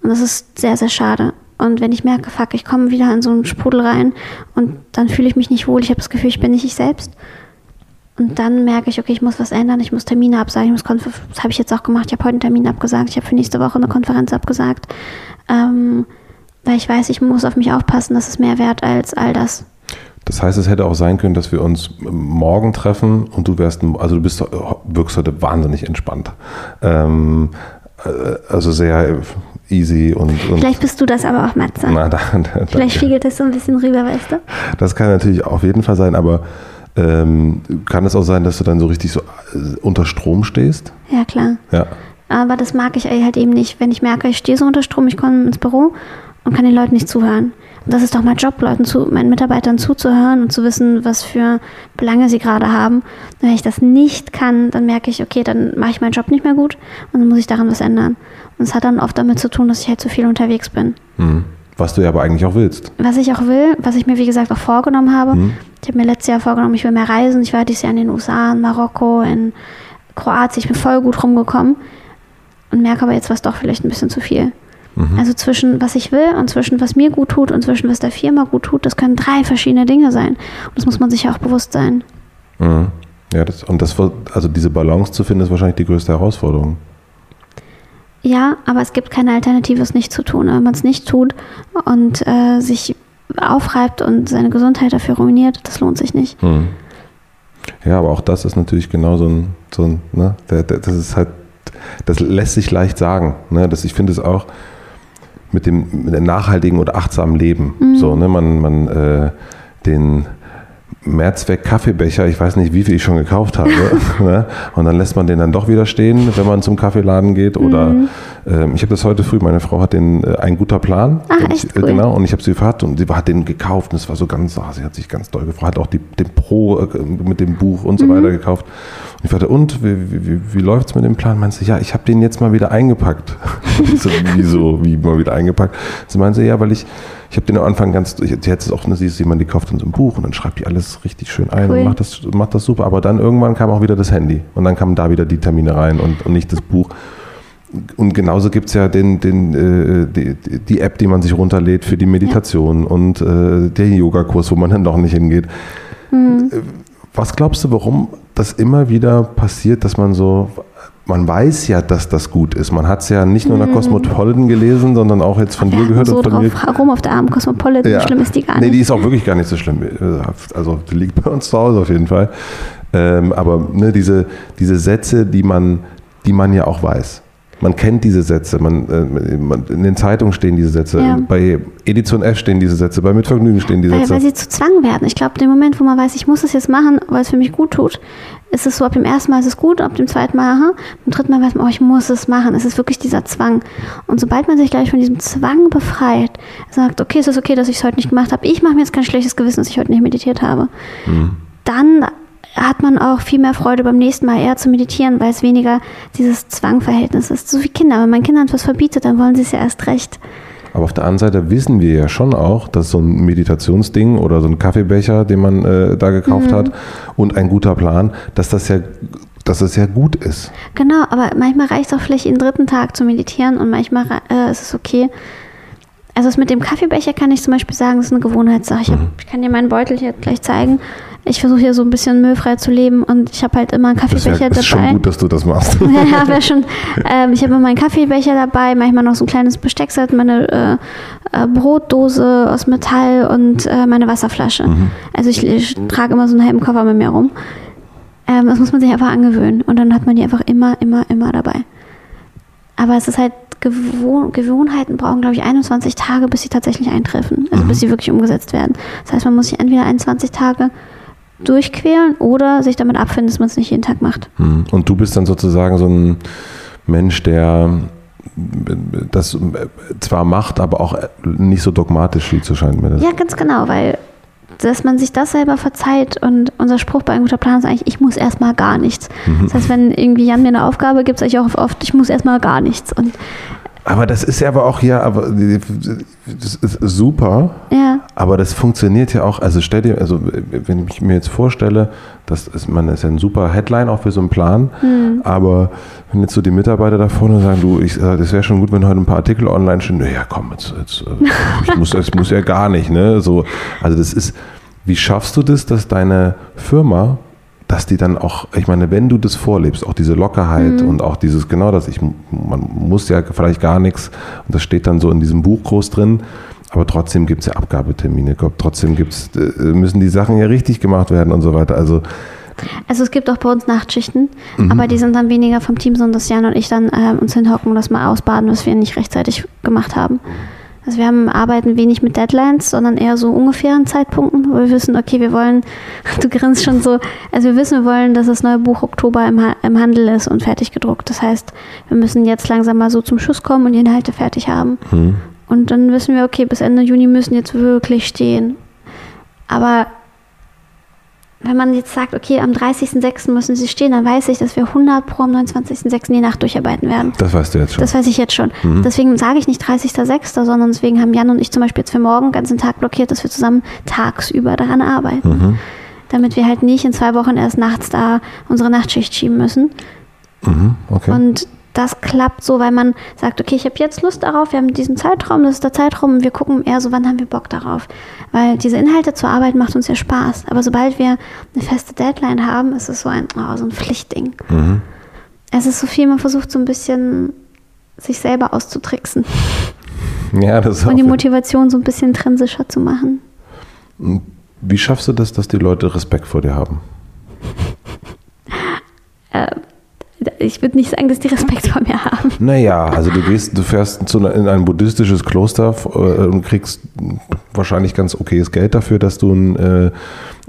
Und das ist sehr, sehr schade. Und wenn ich merke, fuck, ich komme wieder in so einen Sprudel rein und dann fühle ich mich nicht wohl, ich habe das Gefühl, ich bin nicht ich selbst. Und dann merke ich, okay, ich muss was ändern, ich muss Termine absagen, ich muss Konfer das habe ich jetzt auch gemacht, ich habe heute einen Termin abgesagt, ich habe für nächste Woche eine Konferenz abgesagt. Ähm, weil ich weiß, ich muss auf mich aufpassen, das ist mehr wert als all das. Das heißt, es hätte auch sein können, dass wir uns morgen treffen und du wärst, also du bist, wirkst heute wahnsinnig entspannt. Ähm, äh, also sehr easy und, und Vielleicht bist du das aber auch, Matze. na, da, da, Vielleicht spiegelt das so ein bisschen rüber, weißt du? Das kann natürlich auf jeden Fall sein, aber ähm, kann es auch sein, dass du dann so richtig so äh, unter Strom stehst? Ja, klar. Ja. Aber das mag ich halt eben nicht, wenn ich merke, ich stehe so unter Strom, ich komme ins Büro und kann den Leuten nicht zuhören. Und das ist doch mein Job, Leuten zu, meinen Mitarbeitern zuzuhören und zu wissen, was für Belange sie gerade haben. Und wenn ich das nicht kann, dann merke ich, okay, dann mache ich meinen Job nicht mehr gut und dann muss ich daran was ändern. Und es hat dann oft damit zu tun, dass ich halt zu viel unterwegs bin. Hm. Was du ja aber eigentlich auch willst. Was ich auch will, was ich mir wie gesagt auch vorgenommen habe, ich habe mir letztes Jahr vorgenommen, ich will mehr reisen. Ich war dieses Jahr in den USA, in Marokko, in Kroatien. Ich bin voll gut rumgekommen und merke aber jetzt, was doch vielleicht ein bisschen zu viel. Also zwischen was ich will und zwischen was mir gut tut und zwischen was der Firma gut tut, das können drei verschiedene Dinge sein. Und das muss man sich ja auch bewusst sein. Mhm. Ja, das, und das, also diese Balance zu finden, ist wahrscheinlich die größte Herausforderung. Ja, aber es gibt keine Alternative, es nicht zu tun. Wenn man es nicht tut und äh, sich aufreibt und seine Gesundheit dafür ruiniert, das lohnt sich nicht. Hm. Ja, aber auch das ist natürlich genau so ein, so ein ne, das ist halt, das lässt sich leicht sagen. Ne? Das, ich finde es auch mit dem, mit dem nachhaltigen oder achtsamen Leben. So, ne, man, man äh, den Mehrzweck Kaffeebecher, ich weiß nicht, wie viel ich schon gekauft habe. ne? Und dann lässt man den dann doch wieder stehen, wenn man zum Kaffeeladen geht. Oder ähm, ich habe das heute früh, meine Frau hat den äh, ein guter Plan. Ah, und echt ich, äh, cool. Genau, und ich habe sie gefragt und sie hat den gekauft und es war so ganz, ah, sie hat sich ganz doll gefreut, hat auch die, den Pro äh, mit dem Buch und so Mhm. weiter gekauft. Und ich fragte, und wie, wie, wie, läuft es mit dem Plan? Meinst du, ja, ich habe den jetzt mal wieder eingepackt. Ich so, wieso, wie mal wieder eingepackt? Sie meinte, ja, weil ich, ich habe den am Anfang ganz, ich, hat es auch, ne, sie ist jemand, die kauft dann so ein Buch und dann schreibt die alles richtig schön ein Cool. und macht das, macht das super. Aber dann irgendwann kam auch wieder das Handy und dann kamen da wieder die Termine rein und, und nicht das Buch. Und genauso gibt es ja den, den, äh, die, die App, die man sich runterlädt für die Meditation und äh, der Yogakurs, wo man dann doch nicht hingeht. Äh, Was glaubst du, warum das immer wieder passiert, dass man so, man weiß ja, dass das gut ist. Man hat es ja nicht nur in der Cosmopolitan gelesen, sondern auch jetzt von dir Ja, gehört so und von mir. drauf rum auf der Arm Cosmopolitan, so schlimm ist die gar nee, nicht. die ist auch wirklich gar nicht so schlimm. Also die liegt bei uns zu Hause auf jeden Fall. Ähm, aber ne, diese, diese Sätze, die man, die man ja auch weiß. Man kennt diese Sätze, man, äh, man, in den Zeitungen stehen diese Sätze, Ja. bei Edition F stehen diese Sätze, bei Mitvergnügen stehen diese Weil, Sätze. weil sie zu Zwang werden. Ich glaube, in dem Moment, wo man weiß, ich muss es jetzt machen, weil es für mich gut tut, ist es so, ab dem ersten Mal ist es gut, ab dem zweiten Mal, aha, beim dritten Mal weiß man, oh, ich muss es machen. Es ist wirklich dieser Zwang. Und sobald man sich gleich von diesem Zwang befreit, sagt, okay, es ist okay, dass ich es heute nicht gemacht habe, ich mache mir jetzt kein schlechtes Gewissen, dass ich heute nicht meditiert habe, dann hat man auch viel mehr Freude beim nächsten Mal eher zu meditieren, weil es weniger dieses Zwangverhältnis ist. So wie Kinder. Wenn man Kindern etwas verbietet, dann wollen sie es ja erst recht. Aber auf der anderen Seite wissen wir ja schon auch, dass so ein Meditationsding oder so ein Kaffeebecher, den man äh, da gekauft hat und ein guter Plan, dass das ja, dass das ja gut ist. Genau, aber manchmal reicht es auch vielleicht jeden dritten Tag zu meditieren und manchmal äh, ist es okay. Also das mit dem Kaffeebecher kann ich zum Beispiel sagen, das ist eine Gewohnheitssache. Ich, hab, ich kann dir meinen Beutel hier gleich zeigen. Ich versuche hier so ein bisschen müllfrei zu leben und ich habe halt immer einen Das Kaffeebecher das ist schon dabei. gut, dass du das machst. ja, wäre schon. Ähm, ich habe immer meinen Kaffeebecher dabei, manchmal noch so ein kleines Besteckset, meine äh, äh, Brotdose aus Metall und äh, meine Wasserflasche. Also ich, ich trage immer so einen halben Koffer mit mir rum. Ähm, das muss man sich einfach angewöhnen und dann hat man die einfach immer, immer, immer dabei. Aber es ist halt Gewohn Gewohnheiten brauchen, glaube ich, 21 Tage, bis sie tatsächlich eintreffen. Also bis sie wirklich umgesetzt werden. Das heißt, man muss sich entweder 21 Tage durchquälen oder sich damit abfinden, dass man es nicht jeden Tag macht. Hm. Und du bist dann sozusagen so ein Mensch, der das zwar macht, aber auch nicht so dogmatisch sieht, so scheint mir das. Ja, ganz genau, weil dass man sich das selber verzeiht und unser Spruch bei ein guter Plan ist eigentlich, ich muss erstmal gar nichts. Das heißt, wenn irgendwie Jan mir eine Aufgabe gibt, sage ich auch oft, ich muss erstmal gar nichts. Und Aber das ist ja aber auch, ja, aber das ist super, ja, aber das funktioniert ja auch, also stell dir, also wenn ich mir jetzt vorstelle, das ist, man ist ja ein super Headline auch für so einen Plan, aber wenn jetzt so die Mitarbeiter da vorne sagen, du, ich, das wäre schon gut, wenn heute ein paar Artikel online stehen, naja, komm, jetzt, jetzt äh, ich muss, das muss ja gar nicht, ne, so, also das ist, wie schaffst du das, dass deine Firma dass die dann auch, ich meine, wenn du das vorlebst, auch diese Lockerheit und auch dieses, genau das, ich, man muss ja vielleicht gar nichts, und das steht dann so in diesem Buch groß drin, aber trotzdem gibt es ja Abgabetermine, trotzdem gibt's, äh, müssen die Sachen ja richtig gemacht werden und so weiter. Also also es gibt auch bei uns Nachtschichten, aber die sind dann weniger vom Team, sondern dass Jan und ich dann ähm, uns hinhocken und das mal ausbaden, was wir nicht rechtzeitig gemacht haben. Also wir haben, arbeiten wenig mit Deadlines, sondern eher so ungefähren Zeitpunkten, wo wir wissen, okay, wir wollen, du grinst schon so, also wir wissen, wir wollen, dass das neue Buch Oktober im, Ha- im Handel ist und fertig gedruckt. Das heißt, wir müssen jetzt langsam mal so zum Schuss kommen und die Inhalte fertig haben. Und dann wissen wir, okay, bis Ende Juni müssen jetzt wirklich stehen. Aber wenn man jetzt sagt, okay, am 30.06. müssen sie stehen, dann weiß ich, dass wir 100 pro am 29.06. die Nacht durcharbeiten werden. das weißt du jetzt schon. Das weiß ich jetzt schon. Deswegen sage ich nicht 30.06., sondern deswegen haben Jan und ich zum Beispiel jetzt für morgen den ganzen Tag blockiert, dass wir zusammen tagsüber daran arbeiten. Damit wir halt nicht in zwei Wochen erst nachts da unsere Nachtschicht schieben müssen. mhm, okay. Und das klappt so, weil man sagt, okay, ich habe jetzt Lust darauf, wir haben diesen Zeitraum, das ist der Zeitraum und wir gucken eher so, wann haben wir Bock darauf. Weil diese Inhalte zu arbeiten macht uns ja Spaß. Aber sobald wir eine feste Deadline haben, ist es so ein, oh, so ein Pflichtding. Mhm. Es ist so viel, man versucht so ein bisschen sich selber auszutricksen ja, das ist und die Motivation so ein bisschen intrinsischer zu machen. wie schaffst du das, dass die Leute Respekt vor dir haben? Ich würde nicht sagen, dass die Respekt vor mir haben. Naja, also du gehst, du fährst zu in ein buddhistisches Kloster äh, und kriegst wahrscheinlich ganz okayes Geld dafür, dass du ein, äh,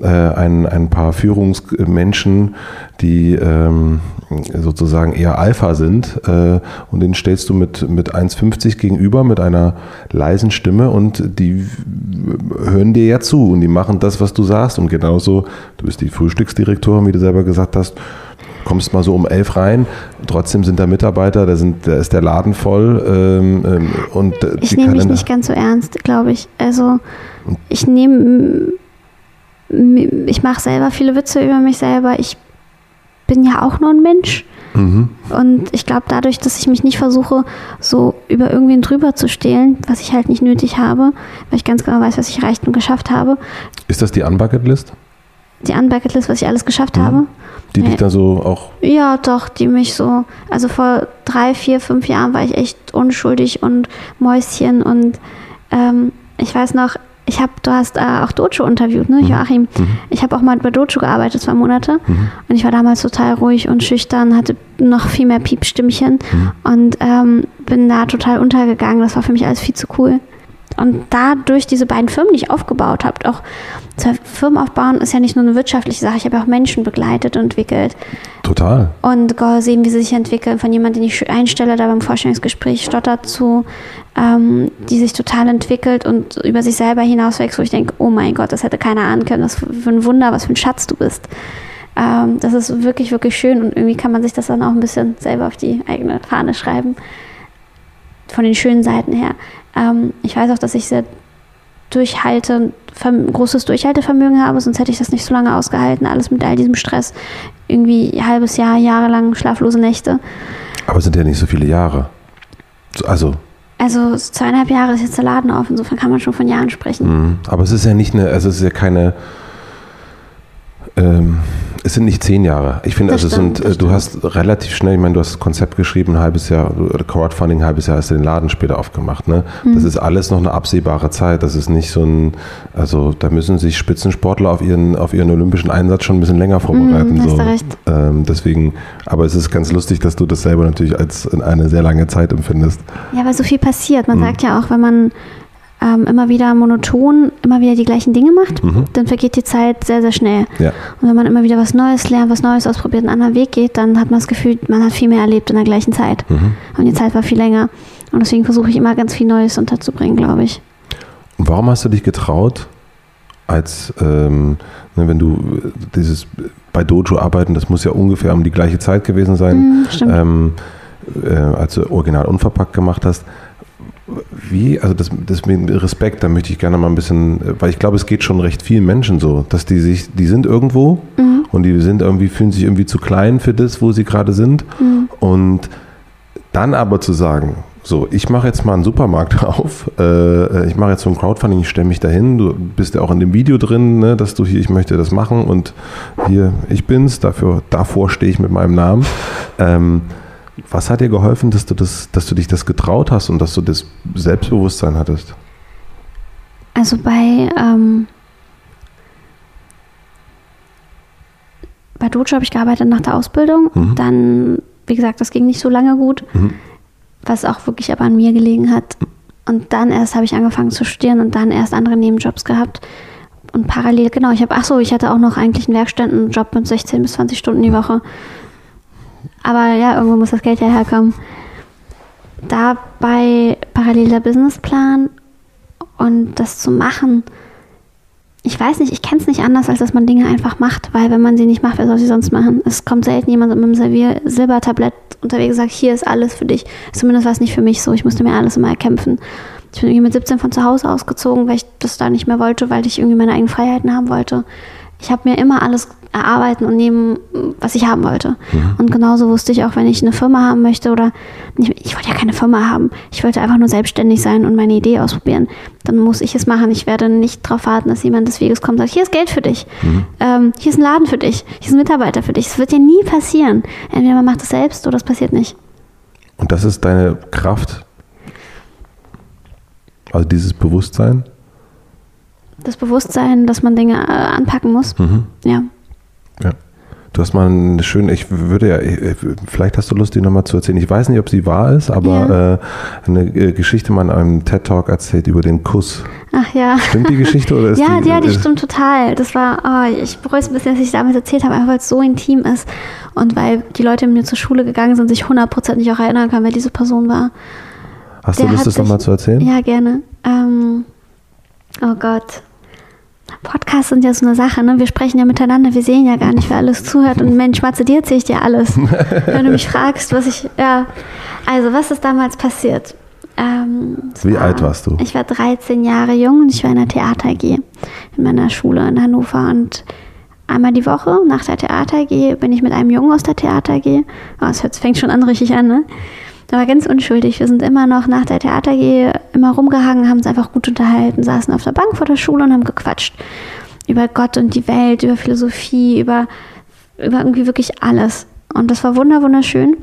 äh, ein, ein paar Führungsmenschen, die ähm, sozusagen eher Alpha sind, und denen stellst du mit, mit 1,50 gegenüber, mit einer leisen Stimme und die hören dir ja zu und die machen das, was du sagst. Und genauso, du bist die Frühstücksdirektorin, wie du selber gesagt hast, kommst mal so um elf rein, trotzdem sind da Mitarbeiter, da, sind, da ist der Laden voll ähm, ähm, und äh, Ich nehme mich nicht ganz so ernst, glaube ich. Also ich nehme, ich mache selber viele Witze über mich selber. Ich bin ja auch nur ein Mensch. Mhm. Und ich glaube, dadurch, dass ich mich nicht versuche, so über irgendwen drüber zu stehlen, was ich halt nicht nötig habe, weil ich ganz genau weiß, was ich erreicht und geschafft habe, Ist das die Unbucketlist, die Unbucketlist, was ich alles geschafft Mhm. habe, die dich da so auch Ja, doch, die mich so. Also vor drei, vier, fünf Jahren war ich echt unschuldig und Mäuschen und ähm, ich weiß noch, ich habe, du hast äh, auch Dojo interviewt, ne, Joachim? Ich habe auch mal bei Dojo gearbeitet, zwei Monate. Und ich war damals total ruhig und schüchtern, hatte noch viel mehr Piepstimmchen und ähm, bin da total untergegangen. Das war für mich alles viel zu cool. Und dadurch diese beiden Firmen, die ich aufgebaut habe, auch Firmen aufbauen, ist ja nicht nur eine wirtschaftliche Sache. Ich habe ja auch Menschen begleitet und entwickelt Total. und gesehen, wie sie sich entwickeln. Von jemandem, den ich einstelle, da beim Vorstellungsgespräch stottert zu, ähm, die sich total entwickelt und über sich selber hinauswächst, wo ich denke, oh mein Gott, das hätte keiner ahnen können. Was für ein Wunder, was für ein Schatz du bist. Ähm, das ist wirklich, wirklich schön und irgendwie kann man sich das dann auch ein bisschen selber auf die eigene Fahne schreiben. Von den schönen Seiten her. Ähm, ich weiß auch, dass ich sehr durchhalte, großes Durchhaltevermögen habe, sonst hätte ich das nicht so lange ausgehalten, alles mit all diesem Stress. Irgendwie ein halbes Jahr, jahrelang schlaflose Nächte. Aber es sind ja nicht so viele Jahre. So, Also, Also zweieinhalb Jahre ist jetzt der Laden auf, insofern kann man schon von Jahren sprechen. mh. aber es ist ja nicht eine, also es ist ja keine, ähm, es sind nicht zehn Jahre. Ich finde, also stimmt, sind, äh, du hast relativ schnell, ich meine, du hast das Konzept geschrieben, ein halbes Jahr, Crowdfunding, ein halbes Jahr hast du den Laden später aufgemacht. Ne? Mhm. Das ist alles noch eine absehbare Zeit. Das ist nicht so ein, also da müssen sich Spitzensportler auf ihren, auf ihren olympischen Einsatz schon ein bisschen länger vorbereiten. Mhm, hast so. du recht. Ähm, deswegen, aber es ist ganz lustig, dass du das selber natürlich als eine sehr lange Zeit empfindest. Ja, weil so viel passiert. Mhm. Man sagt ja auch, wenn man ähm, immer wieder monoton, immer wieder die gleichen Dinge macht, dann vergeht die Zeit sehr, sehr schnell. Ja. Und wenn man immer wieder was Neues lernt, was Neues ausprobiert, einen anderen Weg geht, dann hat man das Gefühl, man hat viel mehr erlebt in der gleichen Zeit. Mhm. Und die Zeit war viel länger. Und deswegen versuche ich immer ganz viel Neues unterzubringen, glaube ich. Und warum hast du dich getraut, als ähm, ne, wenn du äh, dieses bei Dojo arbeiten, das muss ja ungefähr um die gleiche Zeit gewesen sein, Mhm, ähm, äh, als du original unverpackt gemacht hast. Wie, also das, das mit Respekt, da möchte ich gerne mal ein bisschen, weil ich glaube, es geht schon recht vielen Menschen so, dass die sich, die sind irgendwo Mhm. und die sind irgendwie, fühlen sich irgendwie zu klein für das, wo sie gerade sind. Mhm. Und dann aber zu sagen, so, ich mache jetzt mal einen Supermarkt auf, äh, ich mache jetzt so ein Crowdfunding, ich stelle mich dahin, du bist ja auch in dem Video drin, ne, dass du hier, ich möchte das machen und hier, ich bin's, dafür, davor stehe ich mit meinem Namen. Ähm, was hat dir geholfen, dass du das, dass du dich das getraut hast und dass du das Selbstbewusstsein hattest? Also bei, ähm, bei Dojo habe ich gearbeitet nach der Ausbildung. Mhm. Dann, wie gesagt, das ging nicht so lange gut, Mhm. was auch wirklich aber an mir gelegen hat. Und dann erst habe ich angefangen zu studieren und dann erst andere Nebenjobs gehabt. Und parallel, genau, ich habe, ach so, ich hatte auch noch eigentlich einen Werkstättenjob mit 16 bis 20 Stunden die Woche. Aber ja, irgendwo muss das Geld ja herkommen. Dabei parallel der Businessplan und das zu machen. Ich weiß nicht, ich kenne es nicht anders, als dass man Dinge einfach macht, weil wenn man sie nicht macht, wer soll sie sonst machen? Es kommt selten jemand mit einem Servier Silbertablett unterwegs und sagt, hier ist alles für dich. Zumindest war es nicht für mich so. Ich musste mir alles immer erkämpfen. Ich bin irgendwie mit 17 von zu Hause ausgezogen, weil ich das da nicht mehr wollte, weil ich irgendwie meine eigenen Freiheiten haben wollte. Ich habe mir immer alles erarbeiten und nehmen, was ich haben wollte. Und genauso wusste ich auch, wenn ich eine Firma haben möchte oder nicht, ich wollte ja keine Firma haben. Ich wollte einfach nur selbstständig sein und meine Idee ausprobieren. Dann muss ich es machen. Ich werde nicht darauf warten, dass jemand des Weges kommt und sagt, hier ist Geld für dich. Ähm, hier ist ein Laden für dich. Hier ist ein Mitarbeiter für dich. Das wird dir nie passieren. Entweder man macht es selbst oder es passiert nicht. Und das ist deine Kraft? Also dieses Bewusstsein? Das Bewusstsein, dass man Dinge äh, anpacken muss. Mhm. Ja. Ja. Du hast mal eine schöne, ich würde ja, ich- vielleicht hast du Lust, die nochmal zu erzählen. Ich weiß nicht, ob sie wahr ist, aber äh, eine äh, Geschichte mal in einem TED-Talk erzählt über den Kuss. Ach ja. Stimmt die Geschichte oder ist ja, die, ja, die stimmt total. Das war, oh, ich bereue es ein bisschen, dass ich damals erzählt habe, einfach weil es so intim ist und weil die Leute mit mir zur Schule gegangen sind, sich hundertprozentig auch erinnern können, wer diese Person war. Hast du der Lust, hat das nochmal zu erzählen? Ja, gerne. Ähm, oh Gott. Podcasts sind ja so eine Sache, ne? Wir sprechen ja miteinander, wir sehen ja gar nicht, wer alles zuhört. Und Mensch, Matze, dir erzähle ich dir alles. Wenn du mich fragst, was ich, ja. Also, was ist damals passiert? Ähm, Wie alt warst du? Ich war 13 Jahre jung und ich war in der Theater AG in meiner Schule in Hannover. Und einmal die Woche nach der Theater AG bin ich mit einem Jungen aus der Theater AG. Oh, es hört- fängt schon an richtig an, ne? War ganz unschuldig. Wir sind immer noch nach der Theater immer rumgehangen, haben uns einfach gut unterhalten, saßen auf der Bank vor der Schule und haben gequatscht. Über Gott und die Welt, über Philosophie, über, über irgendwie wirklich alles. Und das war wunder, wunderschön.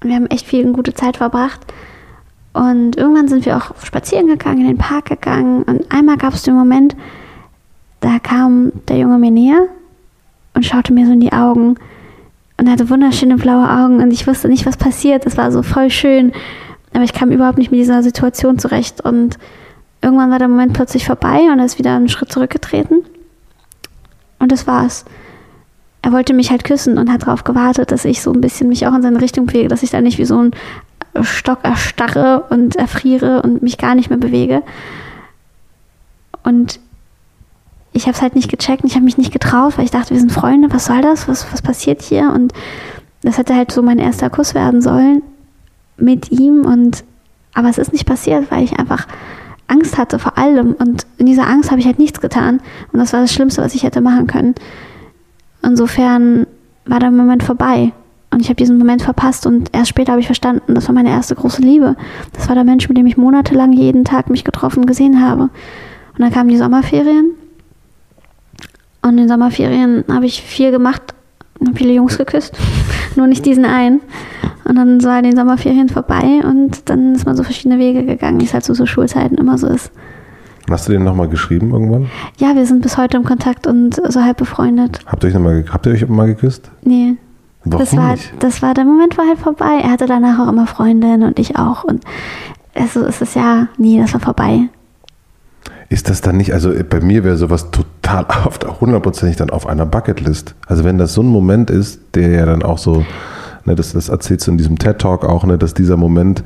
Wir haben echt viel gute Zeit verbracht. Und irgendwann sind wir auch spazieren gegangen, in den Park gegangen. Und einmal gab es den Moment, da kam der Junge mir näher und schaute mir so in die Augen und er hatte wunderschöne blaue Augen und ich wusste nicht, was passiert. Es war so voll schön, aber ich kam überhaupt nicht mit dieser Situation zurecht und irgendwann war der Moment plötzlich vorbei und er ist wieder einen Schritt zurückgetreten und das war's. Er wollte mich halt küssen und hat darauf gewartet, dass ich so ein bisschen mich auch in seine Richtung bewege, dass ich da nicht wie so ein Stock erstarre und erfriere und mich gar nicht mehr bewege. Und ich habe es halt nicht gecheckt, ich habe mich nicht getraut, weil ich dachte, wir sind Freunde, was soll das, was, was passiert hier? Und das hätte halt so mein erster Kuss werden sollen mit ihm und aber es ist nicht passiert, weil ich einfach Angst hatte vor allem und in dieser Angst habe ich halt nichts getan und das war das Schlimmste, was ich hätte machen können. Insofern war der Moment vorbei und ich habe diesen Moment verpasst und erst später habe ich verstanden, das war meine erste große Liebe. Das war der Mensch, mit dem ich monatelang jeden Tag mich getroffen gesehen habe. Und dann kamen die Sommerferien und in den Sommerferien habe ich viel gemacht, habe viele Jungs geküsst, nur nicht diesen einen. Und dann war die Sommerferien vorbei und dann ist man so verschiedene Wege gegangen, wie es halt so, so Schulzeiten immer so ist. Hast du den nochmal geschrieben irgendwann? Ja, wir sind bis heute im Kontakt und so halb befreundet. Habt ihr euch, noch mal, habt ihr euch mal geküsst? Nee. Warum das war, nicht? das war, der Moment war halt vorbei. Er hatte danach auch immer Freundinnen und ich auch. Und also ist es ja, nee, das war vorbei. Ist das dann nicht, also bei mir wäre sowas total oft, hundertprozentig dann auf einer Bucketlist. Also wenn das so ein Moment ist, der ja dann auch so, ne, das, das erzählst du in diesem TED-Talk auch, ne, dass dieser Moment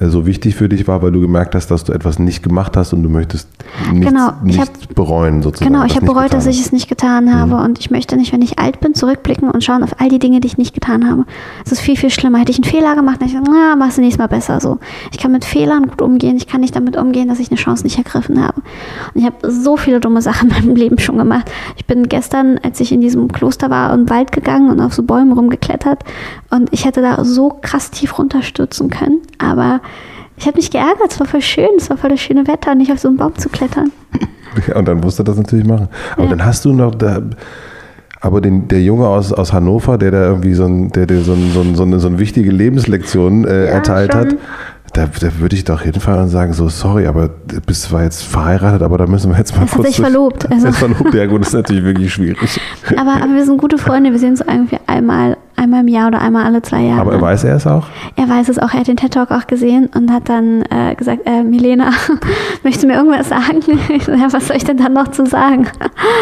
äh, so wichtig für dich war, weil du gemerkt hast, dass du etwas nicht gemacht hast und du möchtest nichts, Genau, ich nichts bereuen sozusagen. Genau, ich habe bereut, dass ich es nicht getan habe und ich möchte nicht, wenn ich alt bin, zurückblicken und schauen auf all die Dinge, die ich nicht getan habe. Es ist viel, viel schlimmer. Hätte ich einen Fehler gemacht, dann hätte ich gesagt, na, du nächstes Mal besser so. Ich kann mit Fehlern gut umgehen. Ich kann nicht damit umgehen, dass ich eine Chance nicht ergriffen habe. Und ich habe so viele dumme Sachen in meinem Leben schon gemacht. Ich bin gestern, als ich in diesem Kloster war, in den Wald gegangen und auf so Bäumen rumgeklettert und ich hätte da so krass tief runterstürzen können, aber ich habe mich geärgert, es war voll schön, es war voll das schöne Wetter, nicht auf so einen Baum zu klettern. Ja, und dann musst du das natürlich machen. Aber Ja. dann hast du noch da, aber den, der Junge aus, aus Hannover, der da irgendwie so, ein, der, der so, ein, so, ein, so, eine, so eine wichtige Lebenslektion äh, Ja, erteilt schon. hat, da, da würde ich doch jeden Fall sagen, so sorry, aber du bist zwar jetzt verheiratet, aber da müssen wir jetzt mal hat kurz... durch- verlobt, also. ist verlobt, ja gut, das ist natürlich wirklich schwierig. Aber, aber wir sind gute Freunde, wir sehen uns irgendwie einmal, einmal im Jahr oder einmal alle zwei Jahre. Aber er weiß er es auch? Er weiß es auch, er hat den TED Talk auch gesehen und hat dann äh, gesagt, äh, Milena, möchtest du mir irgendwas sagen? Ja, was soll ich denn dann noch zu sagen?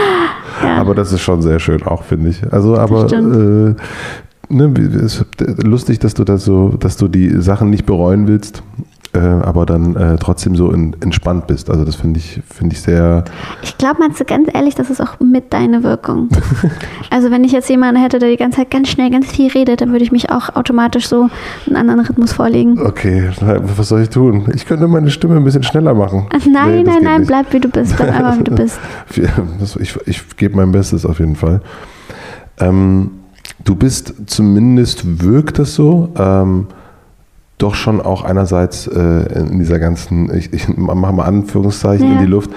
ja. Aber das ist schon sehr schön auch, finde ich. Also, aber äh, ne, es ist lustig, dass du das so, dass du die Sachen nicht bereuen willst, äh, aber dann äh, trotzdem so in, entspannt bist. Also das finde ich, finde ich sehr. Ich glaube, meinst du ganz ehrlich, das ist auch mit deine Wirkung. also wenn ich jetzt jemanden hätte, der die ganze Zeit ganz schnell, ganz viel redet, dann würde ich mich auch automatisch so einen anderen Rhythmus vorlegen. Okay, was soll ich tun? Ich könnte meine Stimme ein bisschen schneller machen. Nein, Nee, nein, nein, nicht. bleib wie du bist. Bleib einfach wie du bist. Ich, ich gebe mein Bestes auf jeden Fall. Ähm, du bist zumindest, wirkt es so, ähm, doch schon auch einerseits äh, in dieser ganzen, ich, ich mache mal Anführungszeichen Ja. in die Luft,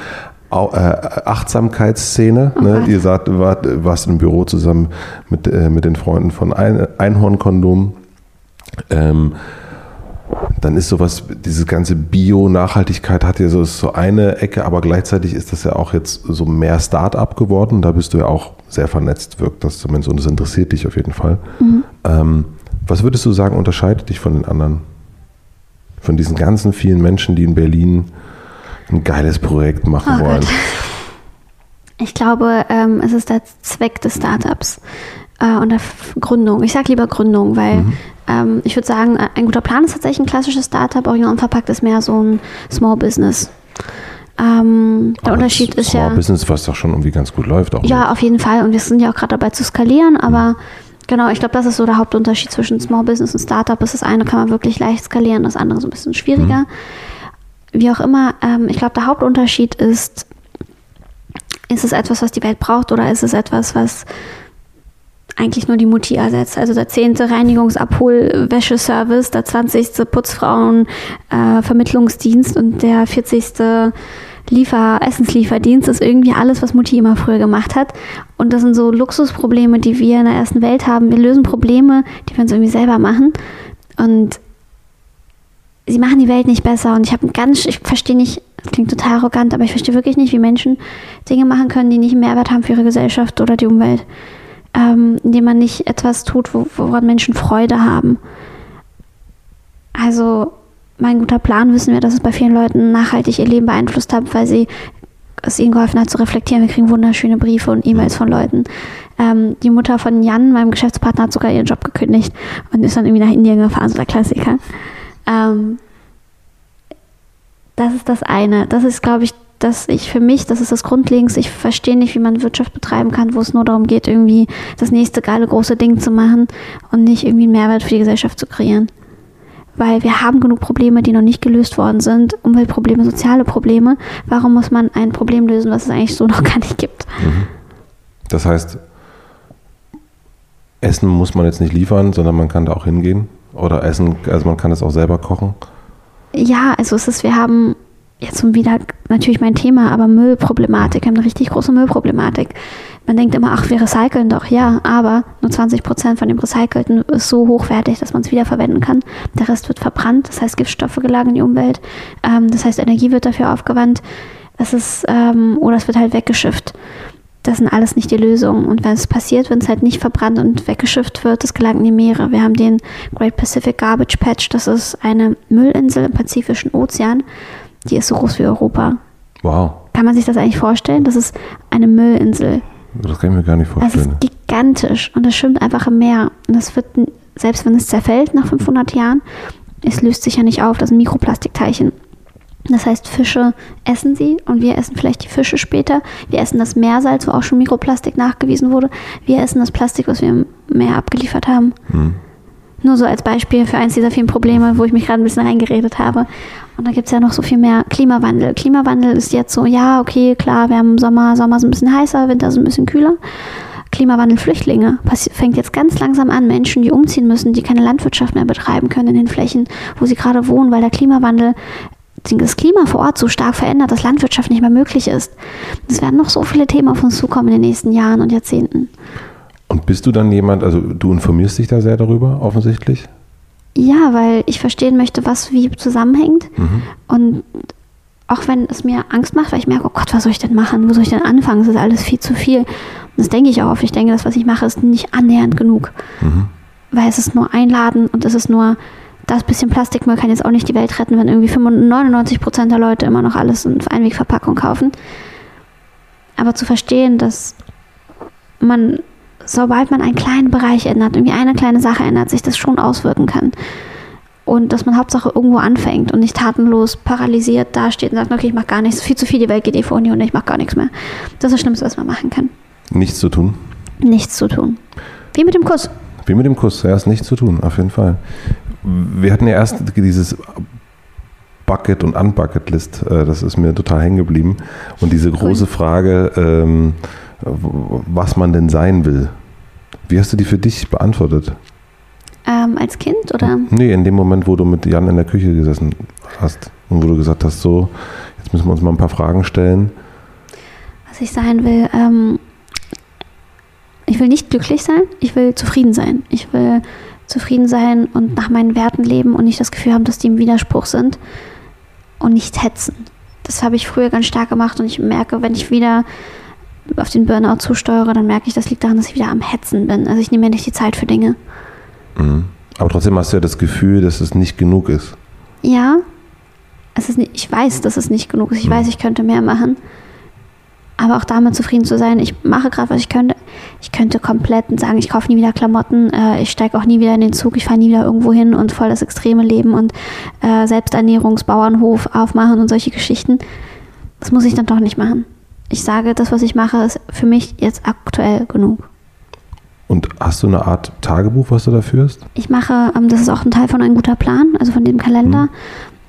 äh, Achtsamkeitsszene. Oh ne? Ihr sagt, wart, warst im Büro zusammen mit, äh, mit den Freunden von Ein, Einhornkondom. Ähm, dann ist sowas, diese ganze Bio-Nachhaltigkeit hat ja so, so eine Ecke, aber gleichzeitig ist das ja auch jetzt so mehr Start-up geworden. Da bist du ja auch sehr vernetzt, wirkt das zumindest und das interessiert dich auf jeden Fall. Ähm, was würdest du sagen, unterscheidet dich von den anderen? Von diesen ganzen vielen Menschen, die in Berlin ein geiles Projekt machen Oh wollen. Gott. Ich glaube, ähm, es ist der Zweck des Startups äh, und der Gründung. Ich sage lieber Gründung, weil Mhm. ähm, ich würde sagen, äh, ein guter Plan ist tatsächlich ein klassisches Startup, original unverpackt ist mehr so ein Small Business. Ähm, der Aber Unterschied das ist Small ja. Business, was doch schon irgendwie ganz gut läuft. Auch Ja, auf jeden Fall. Und wir sind ja auch gerade dabei zu skalieren, aber genau, ich glaube, das ist so der Hauptunterschied zwischen Small Business und Startup. Ist das eine kann man wirklich leicht skalieren, das andere so ein bisschen schwieriger. Wie auch immer, ähm, ich glaube, der Hauptunterschied ist, ist es etwas, was die Welt braucht oder ist es etwas, was eigentlich nur die Mutti ersetzt. Also der zehnte Reinigungsabhol-Wäscheservice, der 20. Putzfrauen-Vermittlungsdienst und der 40. Liefer Essenslieferdienst ist irgendwie alles, was Mutti immer früher gemacht hat. Und das sind so Luxusprobleme, die wir in der ersten Welt haben. Wir lösen Probleme, die wir uns irgendwie selber machen. Und sie machen die Welt nicht besser. Und ich habe ganz, ich verstehe nicht, das klingt total arrogant, aber ich verstehe wirklich nicht, wie Menschen Dinge machen können, die nicht einen Mehrwert haben für ihre Gesellschaft oder die Umwelt. Ähm, indem man nicht etwas tut, wo, woran Menschen Freude haben. Also, mein guter Plan wissen wir, dass es bei vielen Leuten nachhaltig ihr Leben beeinflusst hat, weil sie es ihnen geholfen hat zu reflektieren. Wir kriegen wunderschöne Briefe und E-Mails von Leuten. Ähm, die Mutter von Jan, meinem Geschäftspartner, hat sogar ihren Job gekündigt und ist dann irgendwie nach Indien gefahren, so der Klassiker. Ähm, das ist das eine. Das ist, glaube ich, dass ich für mich, das ist das Grundlegendste, ich verstehe nicht, wie man Wirtschaft betreiben kann, wo es nur darum geht, irgendwie das nächste geile große Ding zu machen und nicht irgendwie einen Mehrwert für die Gesellschaft zu kreieren. Weil wir haben genug Probleme, die noch nicht gelöst worden sind. Umweltprobleme, soziale Probleme. Warum muss man ein Problem lösen, was es eigentlich so noch gar nicht gibt? Mhm. Das heißt, Essen muss man jetzt nicht liefern, sondern man kann da auch hingehen. Oder Essen, also man kann es auch selber kochen. Ja, also es ist, wir haben jetzt wieder natürlich mein Thema, aber Müllproblematik, wir haben eine richtig große Müllproblematik. Man denkt immer, ach, wir recyceln doch, ja, aber nur 20 Prozent von dem Recycelten ist so hochwertig, dass man es wiederverwenden kann. Der Rest wird verbrannt, das heißt Giftstoffe gelangen in die Umwelt, ähm, das heißt Energie wird dafür aufgewandt, es ist, ähm, oder es wird halt weggeschifft. Das sind alles nicht die Lösungen. Und wenn es passiert, wenn es halt nicht verbrannt und weggeschifft wird, das gelangt in die Meere. Wir haben den Great Pacific Garbage Patch, das ist eine Müllinsel im Pazifischen Ozean. Die ist so groß wie Europa. Wow. Kann man sich das eigentlich vorstellen? Das ist eine Müllinsel. Das kann ich mir gar nicht vorstellen. Das ist gigantisch und das schwimmt einfach im Meer. Und das wird, selbst wenn es zerfällt nach 500 Jahren, es löst sich ja nicht auf. Das sind Mikroplastikteilchen. Das heißt, Fische essen sie und wir essen vielleicht die Fische später. Wir essen das Meersalz, wo auch schon Mikroplastik nachgewiesen wurde. Wir essen das Plastik, was wir im Meer abgeliefert haben. Hm. Nur so als Beispiel für eins dieser vielen Probleme, wo ich mich gerade ein bisschen reingeredet habe. Und da gibt es ja noch so viel mehr Klimawandel. Klimawandel ist jetzt so, ja, okay, klar, wir haben Sommer, Sommer ist ein bisschen heißer, Winter ist ein bisschen kühler. Klimawandel, Flüchtlinge, fängt jetzt ganz langsam an, Menschen, die umziehen müssen, die keine Landwirtschaft mehr betreiben können in den Flächen, wo sie gerade wohnen, weil der Klimawandel das Klima vor Ort so stark verändert, dass Landwirtschaft nicht mehr möglich ist. Es werden noch so viele Themen auf uns zukommen in den nächsten Jahren und Jahrzehnten. Und bist du dann jemand, also du informierst dich da sehr darüber, offensichtlich? Ja, weil ich verstehen möchte, was wie zusammenhängt. Mhm. Und auch wenn es mir Angst macht, weil ich merke, oh Gott, was soll ich denn machen? Wo soll ich denn anfangen? Es ist alles viel zu viel. Und das denke ich auch oft. Ich denke, das, was ich mache, ist nicht annähernd genug. Mhm. Weil es ist nur einladen und es ist nur das bisschen Plastikmüll kann jetzt auch nicht die Welt retten, wenn irgendwie 99 Prozent der Leute immer noch alles in Einwegverpackung kaufen. Aber zu verstehen, dass man, sobald man einen kleinen Bereich ändert, irgendwie eine kleine Sache ändert, sich das schon auswirken kann. Und dass man Hauptsache irgendwo anfängt und nicht tatenlos paralysiert dasteht und sagt, okay, ich mache gar nichts, viel zu viel, die Welt geht eh vor und ich mache gar nichts mehr. Das ist das Schlimmste, was man machen kann. Nichts zu tun? Nichts zu tun. Wie mit dem Kuss. Wie mit dem Kuss, ja, ist nichts zu tun, auf jeden Fall wir hatten ja erst dieses Bucket- und Unbucket-List, äh, das ist mir total hängen geblieben. Und diese große Frage, ähm, was man denn sein will. Wie hast du die für dich beantwortet? Ähm, als Kind oder? Nee, in dem Moment, wo du mit Jan in der Küche gesessen hast und wo du gesagt hast, so, jetzt müssen wir uns mal ein paar Fragen stellen. Was ich sein will, ähm, ich will nicht glücklich sein, ich will zufrieden sein. Ich will zufrieden sein und nach meinen Werten leben und nicht das Gefühl haben, dass die im Widerspruch sind und nicht hetzen. Das habe ich früher ganz stark gemacht und ich merke, wenn ich wieder auf den Burnout zusteuere, dann merke ich, das liegt daran, dass ich wieder am Hetzen bin. Also ich nehme mir nicht die Zeit für Dinge. Mhm. Aber trotzdem hast du ja das Gefühl, dass es nicht genug ist. Ja, es ist nicht, ich weiß, dass es nicht genug ist. Ich mhm. weiß, ich könnte mehr machen aber auch damit zufrieden zu sein, ich mache gerade, was ich könnte. Ich könnte komplett sagen, ich kaufe nie wieder Klamotten, äh, ich steige auch nie wieder in den Zug, ich fahre nie wieder irgendwo hin und voll das extreme Leben und äh, Selbsternährungsbauernhof aufmachen und solche Geschichten. Das muss ich dann doch nicht machen. Ich sage, das, was ich mache, ist für mich jetzt aktuell genug. Und hast du eine Art Tagebuch, was du da führst? Ich mache, ähm, das ist auch ein Teil von einem guter Plan, also von dem Kalender. Mhm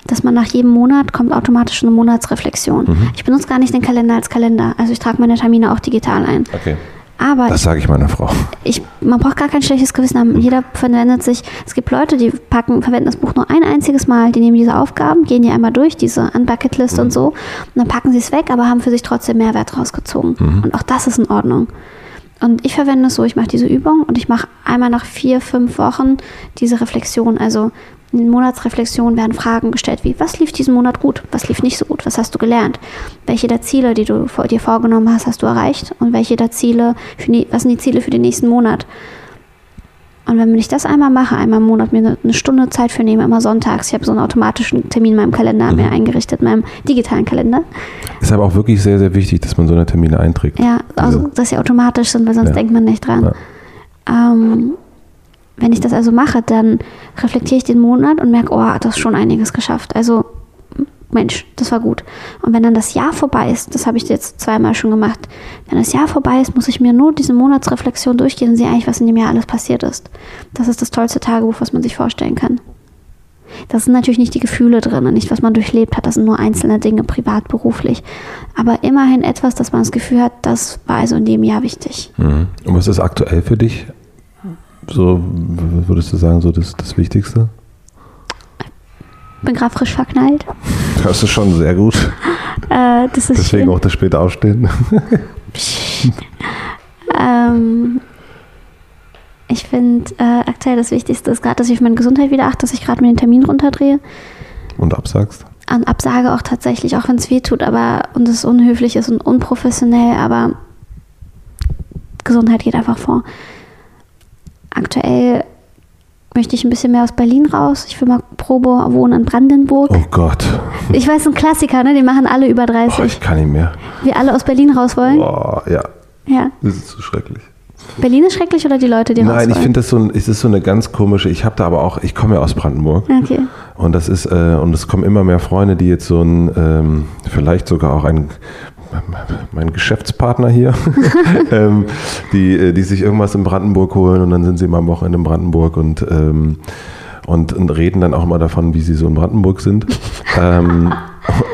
dass man nach jedem Monat kommt automatisch eine Monatsreflexion. Mhm. Ich benutze gar nicht den Kalender als Kalender. Also ich trage meine Termine auch digital ein. Okay. Aber das sage ich meiner Frau. Ich, man braucht gar kein schlechtes Gewissen haben. Jeder verwendet sich. Es gibt Leute, die packen, verwenden das Buch nur ein einziges Mal. Die nehmen diese Aufgaben, gehen die einmal durch, diese Unbucketlist mhm. und so, und dann packen sie es weg, aber haben für sich trotzdem Mehrwert rausgezogen. Mhm. Und auch das ist in Ordnung. Und ich verwende es so, ich mache diese Übung und ich mache einmal nach vier, fünf Wochen diese Reflexion. Also In Monatsreflexion werden Fragen gestellt wie, was lief diesen Monat gut, was lief nicht so gut, was hast du gelernt, welche der Ziele, die du vor, dir vorgenommen hast, hast du erreicht und welche der Ziele, für die, was sind die Ziele für den nächsten Monat. Und wenn ich das einmal mache, einmal im Monat mir eine Stunde Zeit für nehme, immer sonntags, ich habe so einen automatischen Termin in meinem Kalender Mhm. mir eingerichtet, in meinem digitalen Kalender. Ist aber auch wirklich sehr, sehr wichtig, dass man so eine Termine einträgt. Ja, also dass sie automatisch sind, weil sonst Ja. denkt man nicht dran. Ähm, wenn ich das also mache, dann reflektiere ich den Monat und merke, oh, das ist schon einiges geschafft. Also, Mensch, das war gut. Und wenn dann das Jahr vorbei ist, das habe ich jetzt zweimal schon gemacht, wenn das Jahr vorbei ist, muss ich mir nur diese Monatsreflexion durchgehen und sehe eigentlich, was in dem Jahr alles passiert ist. Das ist das tollste Tagebuch, was man sich vorstellen kann. Das sind natürlich nicht die Gefühle drin, nicht was man durchlebt hat, das sind nur einzelne Dinge, privat, beruflich. Aber immerhin etwas, dass man das Gefühl hat, das war also in dem Jahr wichtig. Mhm. Und was ist aktuell für dich? So, würdest du sagen, so das, das Wichtigste? Bin gerade frisch verknallt. Das ist schon sehr gut. Äh, Deswegen schön. auch das späte Aufstehen. Ähm, ich finde äh, aktuell das Wichtigste ist gerade, dass ich auf meine Gesundheit wieder achte, dass ich gerade mir den Termin runterdrehe. Und absagst? An Absage auch tatsächlich, auch wenn es weh tut, aber und es unhöflich ist und unprofessionell, aber Gesundheit geht einfach vor. Aktuell möchte ich ein bisschen mehr aus Berlin raus. Ich will mal Probe wohnen in Brandenburg. Oh Gott. Ich weiß, ein Klassiker, ne? Den machen alle über Oh, 30. ich kann nicht mehr. Wir alle aus Berlin raus wollen. Boah, ja. Ja. Das ist zu schrecklich. Berlin ist schrecklich oder die Leute, die raus Nein, ich wollen? finde das so, ein, es ist so eine ganz komische, ich habe da aber auch, ich komme ja aus Brandenburg. Okay. Und das ist, äh, und es kommen immer mehr Freunde, die jetzt so ein, ähm, vielleicht sogar auch ein, mein Geschäftspartner hier, ähm, die, äh, die sich irgendwas in Brandenburg holen und dann sind sie immer am Wochenende in Brandenburg und, ähm, und, und reden dann auch mal davon, wie sie so in Brandenburg sind. ähm,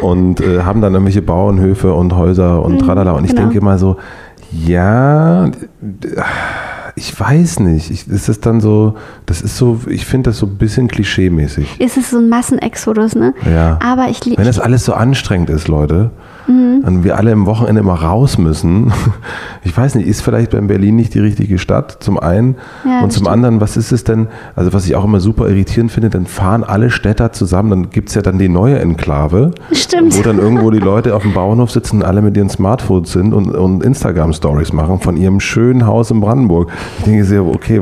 und äh, haben dann irgendwelche Bauernhöfe und Häuser und tralala. Und ich genau. denke immer so, ja, ich weiß nicht. Ich, ist es dann so, das ist so, ich finde das so ein bisschen klischee-mäßig. Es ist so ein Massenexodus, ne? Ja. Aber ich, Wenn das alles so anstrengend ist, Leute, und wir alle im Wochenende immer raus müssen, ich weiß nicht, ist vielleicht bei Berlin nicht die richtige Stadt, zum einen. Ja, und zum stimmt. anderen, was ist es denn, also was ich auch immer super irritierend finde, dann fahren alle Städter zusammen, dann gibt es ja dann die neue Enklave, Stimmt. wo dann irgendwo die Leute auf dem Bauernhof sitzen und alle mit ihren Smartphones sind und, und Instagram-Stories machen von ihrem schönen Haus in Brandenburg. Ich denke sehr, okay,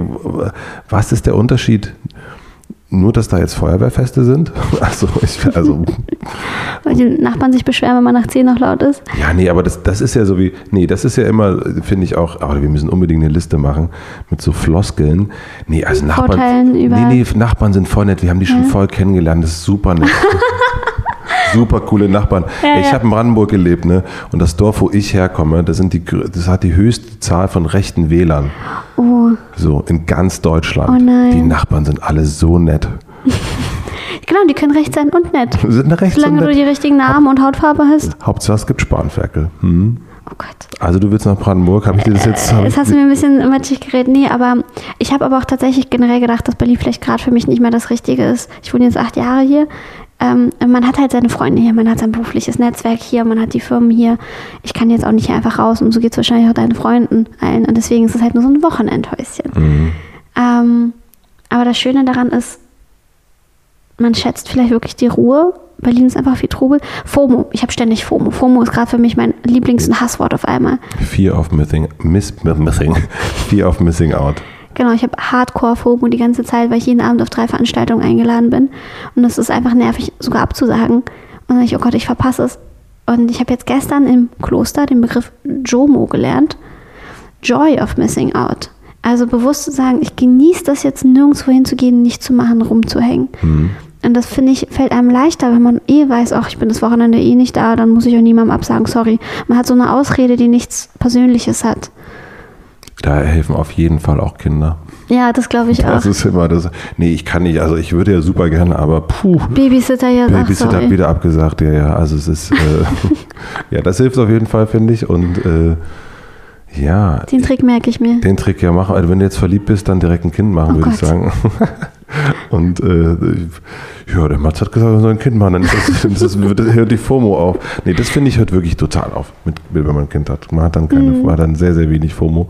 was ist der Unterschied? Nur, dass da jetzt Feuerwehrfeste sind? Also, ich, also weil die Nachbarn sich beschweren, wenn man nach 10 noch laut ist. Ja, nee, aber das, das ist ja so wie, nee, das ist ja immer, finde ich auch, aber wir müssen unbedingt eine Liste machen mit so Floskeln. Nee, also Nachbarn, Vorteilen über- nee, nee, Nachbarn sind voll nett, wir haben die schon voll kennengelernt, das ist super nett. Super coole Nachbarn. Ja, ich ja. habe in Brandenburg gelebt, ne? Und das Dorf, wo ich herkomme, das, sind die, das hat die höchste Zahl von rechten Wählern. Oh, So, in ganz Deutschland. Oh nein. Die Nachbarn sind alle so nett. genau, die können recht sein und nett. Sind rechts so Solange du nett. die richtigen Namen und Hautfarbe hast. Hauptsache es gibt Spanferkel. Hm. Oh Gott. Also du willst nach Brandenburg, habe ich dir das jetzt... hab Jetzt hast du mir ein bisschen matschig geredet. Nee, aber ich habe aber auch tatsächlich generell gedacht, dass Berlin vielleicht gerade für mich nicht mehr das Richtige ist. Ich wohne jetzt acht Jahre hier. Ähm, man hat halt seine Freunde hier, man hat sein berufliches Netzwerk hier, man hat die Firmen hier. Ich kann jetzt auch nicht einfach raus und so geht es wahrscheinlich auch deinen Freunden allen. Und deswegen ist es halt nur so ein Wochenendhäuschen. Mhm. Ähm, aber das Schöne daran ist, man schätzt vielleicht wirklich die Ruhe. Berlin ist einfach viel Trubel. FOMO, ich habe ständig FOMO. FOMO ist gerade für mich mein Lieblings- und Hasswort auf einmal. Fear of missing, miss, missing, Fear of missing out. Genau, ich habe Hardcore-FOMO die ganze Zeit, weil ich jeden Abend auf drei Veranstaltungen eingeladen bin. Und es ist einfach nervig, sogar abzusagen. Und dann ich, oh Gott, ich verpasse es. Und ich habe jetzt gestern im Kloster den Begriff JOMO gelernt. Joy of Missing Out. Also bewusst zu sagen, ich genieße das jetzt nirgendwo hinzugehen, nicht zu machen, rumzuhängen. Und das finde ich, fällt einem leichter, wenn man eh weiß, ach, ich bin das Wochenende eh nicht da, dann muss ich auch niemandem absagen, sorry. Man hat so eine Ausrede, die nichts Persönliches hat. Da helfen auf jeden Fall auch Kinder. Ja, das glaube ich auch. Das ist immer das. Nee, ich kann nicht. Also ich würde ja super gerne, aber puh. Babysitter, ja, Babysitter hat wieder abgesagt, ja, ja. Also es ist, äh, ja, das hilft auf jeden Fall, finde ich. Und äh, ja, Den Trick merke ich mir. den Trick ja machen. Also wenn du jetzt verliebt bist, dann direkt ein Kind machen, Oh würde ich sagen. Und äh, ja, der Mats hat gesagt, er soll ein Kind machen, dann ist das, das, das hört die FOMO auf. Nee, das finde ich hört wirklich total auf, mit, wenn man ein Kind hat. Man hat dann keine, Mhm. man hat dann sehr, sehr wenig FOMO.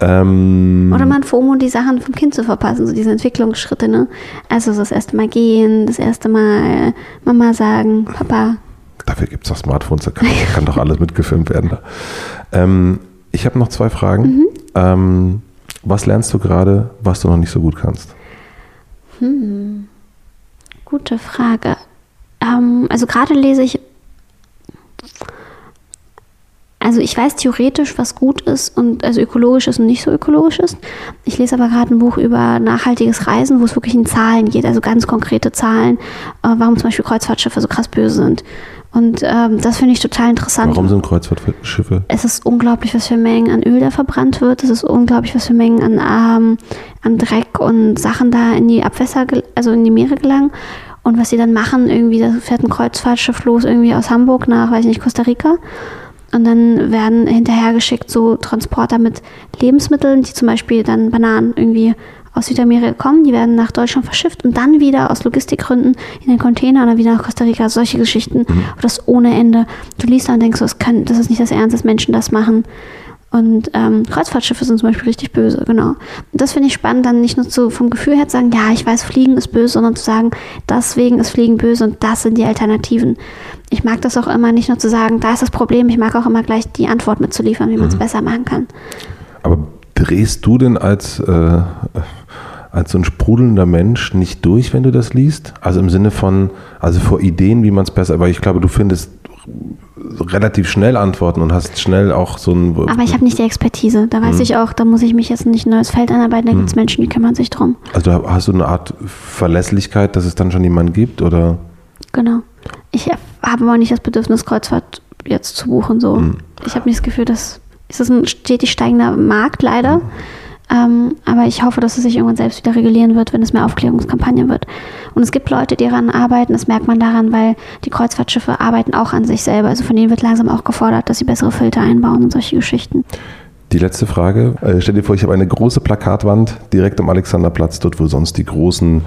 Ähm, Oder mal ein FOMO, die Sachen vom Kind zu verpassen, so diese Entwicklungsschritte, ne? Also so das erste Mal gehen, das erste Mal Mama sagen, Papa. Dafür gibt es doch Smartphones, da kann, kann doch alles mitgefilmt werden. Da. Ähm, ich habe noch zwei Fragen. Mhm. Ähm, was lernst du gerade, was du noch nicht so gut kannst? Hm. Gute Frage. Ähm, also gerade lese ich, also ich weiß theoretisch, was gut ist und also ökologisch ist und nicht so ökologisch ist. Ich lese aber gerade ein Buch über nachhaltiges Reisen, wo es wirklich in Zahlen geht, also ganz konkrete Zahlen, äh, warum zum Beispiel Kreuzfahrtschiffe so krass böse sind. Und ähm, das finde ich total interessant. Warum sind Kreuzfahrtschiffe? Es ist unglaublich, was für Mengen an Öl da verbrannt wird. Es ist unglaublich, was für Mengen an, ähm, an Dreck und Sachen da in die Abwässer, also in die Meere gelangen. Und was sie dann machen, irgendwie, da fährt ein Kreuzfahrtschiff los, irgendwie aus Hamburg nach, weiß ich nicht, Costa Rica. Und dann werden hinterhergeschickt so Transporter mit Lebensmitteln, die zum Beispiel dann Bananen irgendwie aus Südamerika kommen, die werden nach Deutschland verschifft und dann wieder aus Logistikgründen in den Container oder wieder nach Costa Rica. Solche Geschichten, mhm. das ohne Ende. Du liest da und denkst, das, kann, das ist nicht das Ernst, dass Menschen das machen. Und ähm, Kreuzfahrtschiffe sind zum Beispiel richtig böse, genau. Und das finde ich spannend, dann nicht nur zu, vom Gefühl her zu sagen, ja, ich weiß, Fliegen ist böse, sondern zu sagen, deswegen ist Fliegen böse und das sind die Alternativen. Ich mag das auch immer, nicht nur zu sagen, da ist das Problem, ich mag auch immer gleich die Antwort mitzuliefern, wie man es mhm. besser machen kann. Aber drehst du denn als, äh, als so ein sprudelnder Mensch nicht durch, wenn du das liest? Also im Sinne von, also vor Ideen, wie man es besser, aber ich glaube, du findest relativ schnell antworten und hast schnell auch so ein. Aber ich habe nicht die Expertise. Da weiß mhm. ich auch, da muss ich mich jetzt nicht ein neues Feld anarbeiten. Da mhm. gibt es Menschen, die kümmern sich drum. Also hast du eine Art Verlässlichkeit, dass es dann schon jemanden gibt, oder? Genau. Ich habe aber nicht das Bedürfnis, Kreuzfahrt jetzt zu buchen. So. Mhm. Ich habe nicht das Gefühl, dass es ist ein stetig steigender Markt leider. Ähm, aber ich hoffe, dass es sich irgendwann selbst wieder regulieren wird, wenn es mehr Aufklärungskampagnen wird. Und es gibt Leute, die daran arbeiten, das merkt man daran, weil die Kreuzfahrtschiffe arbeiten auch an sich selber. Also von denen wird langsam auch gefordert, dass sie bessere Filter einbauen und solche Geschichten. Die letzte Frage. Äh, stell dir vor, ich habe eine große Plakatwand direkt am Alexanderplatz, dort wo sonst die großen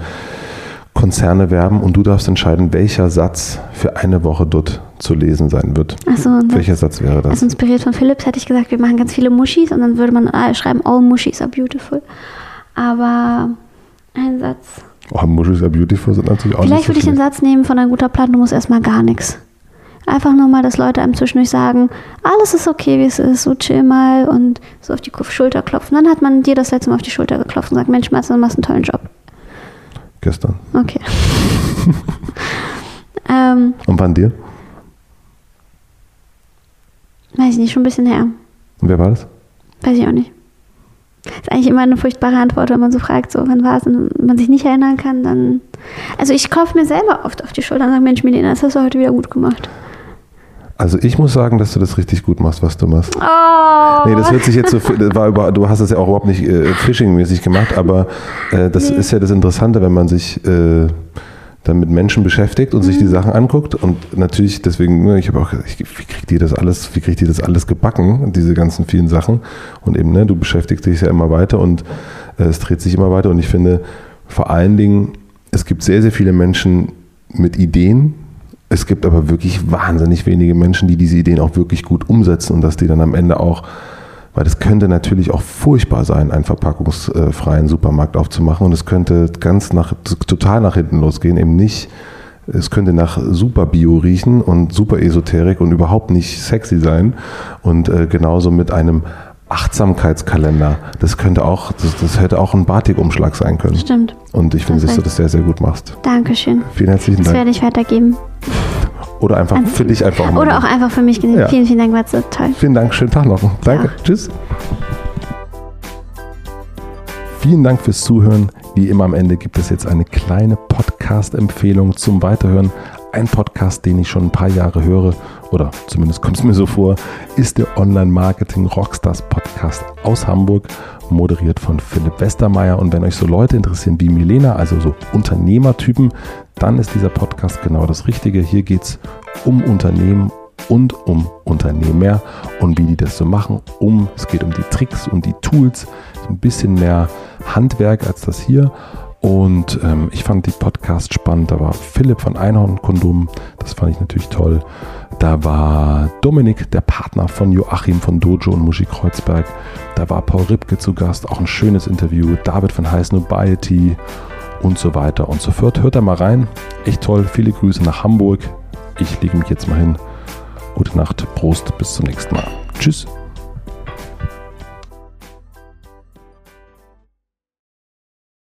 Konzerne werben und du darfst entscheiden, welcher Satz für eine Woche dort zu lesen sein wird. So, welcher Satz wäre das? Also inspiriert von Philips hätte ich gesagt, wir machen ganz viele Muschis und dann würde man äh, schreiben, all Muschis are beautiful. Aber ein Satz. Oh, Muschis are beautiful sind natürlich auch Vielleicht würde ich den Satz nehmen von ein guter Plan, du musst erstmal gar nichts. Einfach nur mal, dass Leute einem zwischendurch sagen, alles ist okay, wie es ist, so chill mal und so auf die Schulter klopfen. Dann hat man dir das letzte Mal auf die Schulter geklopft und sagt, Mensch, Matze, du machst einen tollen Job. Gestern. Okay. ähm, Und wann dir? Weiß ich nicht, schon ein bisschen her. Und wer war das? Weiß ich auch nicht. Ist eigentlich immer eine furchtbare Antwort, wenn man so fragt, so wann war es und man sich nicht erinnern kann, dann. Also ich klopfe mir selber oft auf die Schulter und sage, Mensch, Milena, das hast du heute wieder gut gemacht. Also ich muss sagen, dass du das richtig gut machst, was du machst. Oh. Nee, das hört sich jetzt so, war über, du hast es ja auch überhaupt nicht äh, Phishing-mäßig gemacht, aber äh, das nee. ist ja das Interessante, wenn man sich äh, dann mit Menschen beschäftigt und mhm. sich die Sachen anguckt und natürlich deswegen, ne, ich habe auch, ich, wie kriegt ihr das alles, wie kriegt ihr das alles gebacken, diese ganzen vielen Sachen und eben, ne, du beschäftigst dich ja immer weiter und äh, es dreht sich immer weiter und ich finde vor allen Dingen, es gibt sehr, sehr viele Menschen mit Ideen, es gibt aber wirklich wahnsinnig wenige Menschen, die diese Ideen auch wirklich gut umsetzen und dass die dann am Ende auch, weil es könnte natürlich auch furchtbar sein, einen verpackungsfreien Supermarkt aufzumachen und es könnte ganz nach, total nach hinten losgehen, eben nicht, es könnte nach super Bio riechen und super Esoterik und überhaupt nicht sexy sein und äh, genauso mit einem Achtsamkeitskalender. Das könnte auch, das, das hätte auch ein Batik-Umschlag sein können. Stimmt. Und ich finde, dass du das sehr, sehr gut machst. Dankeschön. Vielen herzlichen das Dank. Das werde ich weitergeben. Oder einfach für dich einfach. Oder auch einfach für mich. Ja. Vielen, vielen Dank, war so toll. Vielen Dank, schönen Tag noch. Danke. Ja. Tschüss. Vielen Dank fürs Zuhören. Wie immer am Ende gibt es jetzt eine kleine Podcast-Empfehlung zum Weiterhören. Ein Podcast, den ich schon ein paar Jahre höre, oder zumindest kommt es mir so vor, ist der Online-Marketing Rockstars Podcast aus Hamburg, moderiert von Philipp Westermeier. Und wenn euch so Leute interessieren wie Milena, also so Unternehmertypen, dann ist dieser Podcast genau das Richtige. Hier geht es um Unternehmen und um Unternehmer und wie die das so machen. Um, es geht um die Tricks und die Tools, ein bisschen mehr Handwerk als das hier. Und ähm, ich fand die Podcast spannend. Da war Philipp von Einhorn Kondom, das fand ich natürlich toll. Da war Dominik, der Partner von Joachim von Dojo und Muschi Kreuzberg. Da war Paul Ripke zu Gast, auch ein schönes Interview. David von High Nobiety und so weiter und so fort. Hört da mal rein. Echt toll. Viele Grüße nach Hamburg. Ich lege mich jetzt mal hin. Gute Nacht, Prost, bis zum nächsten Mal. Tschüss.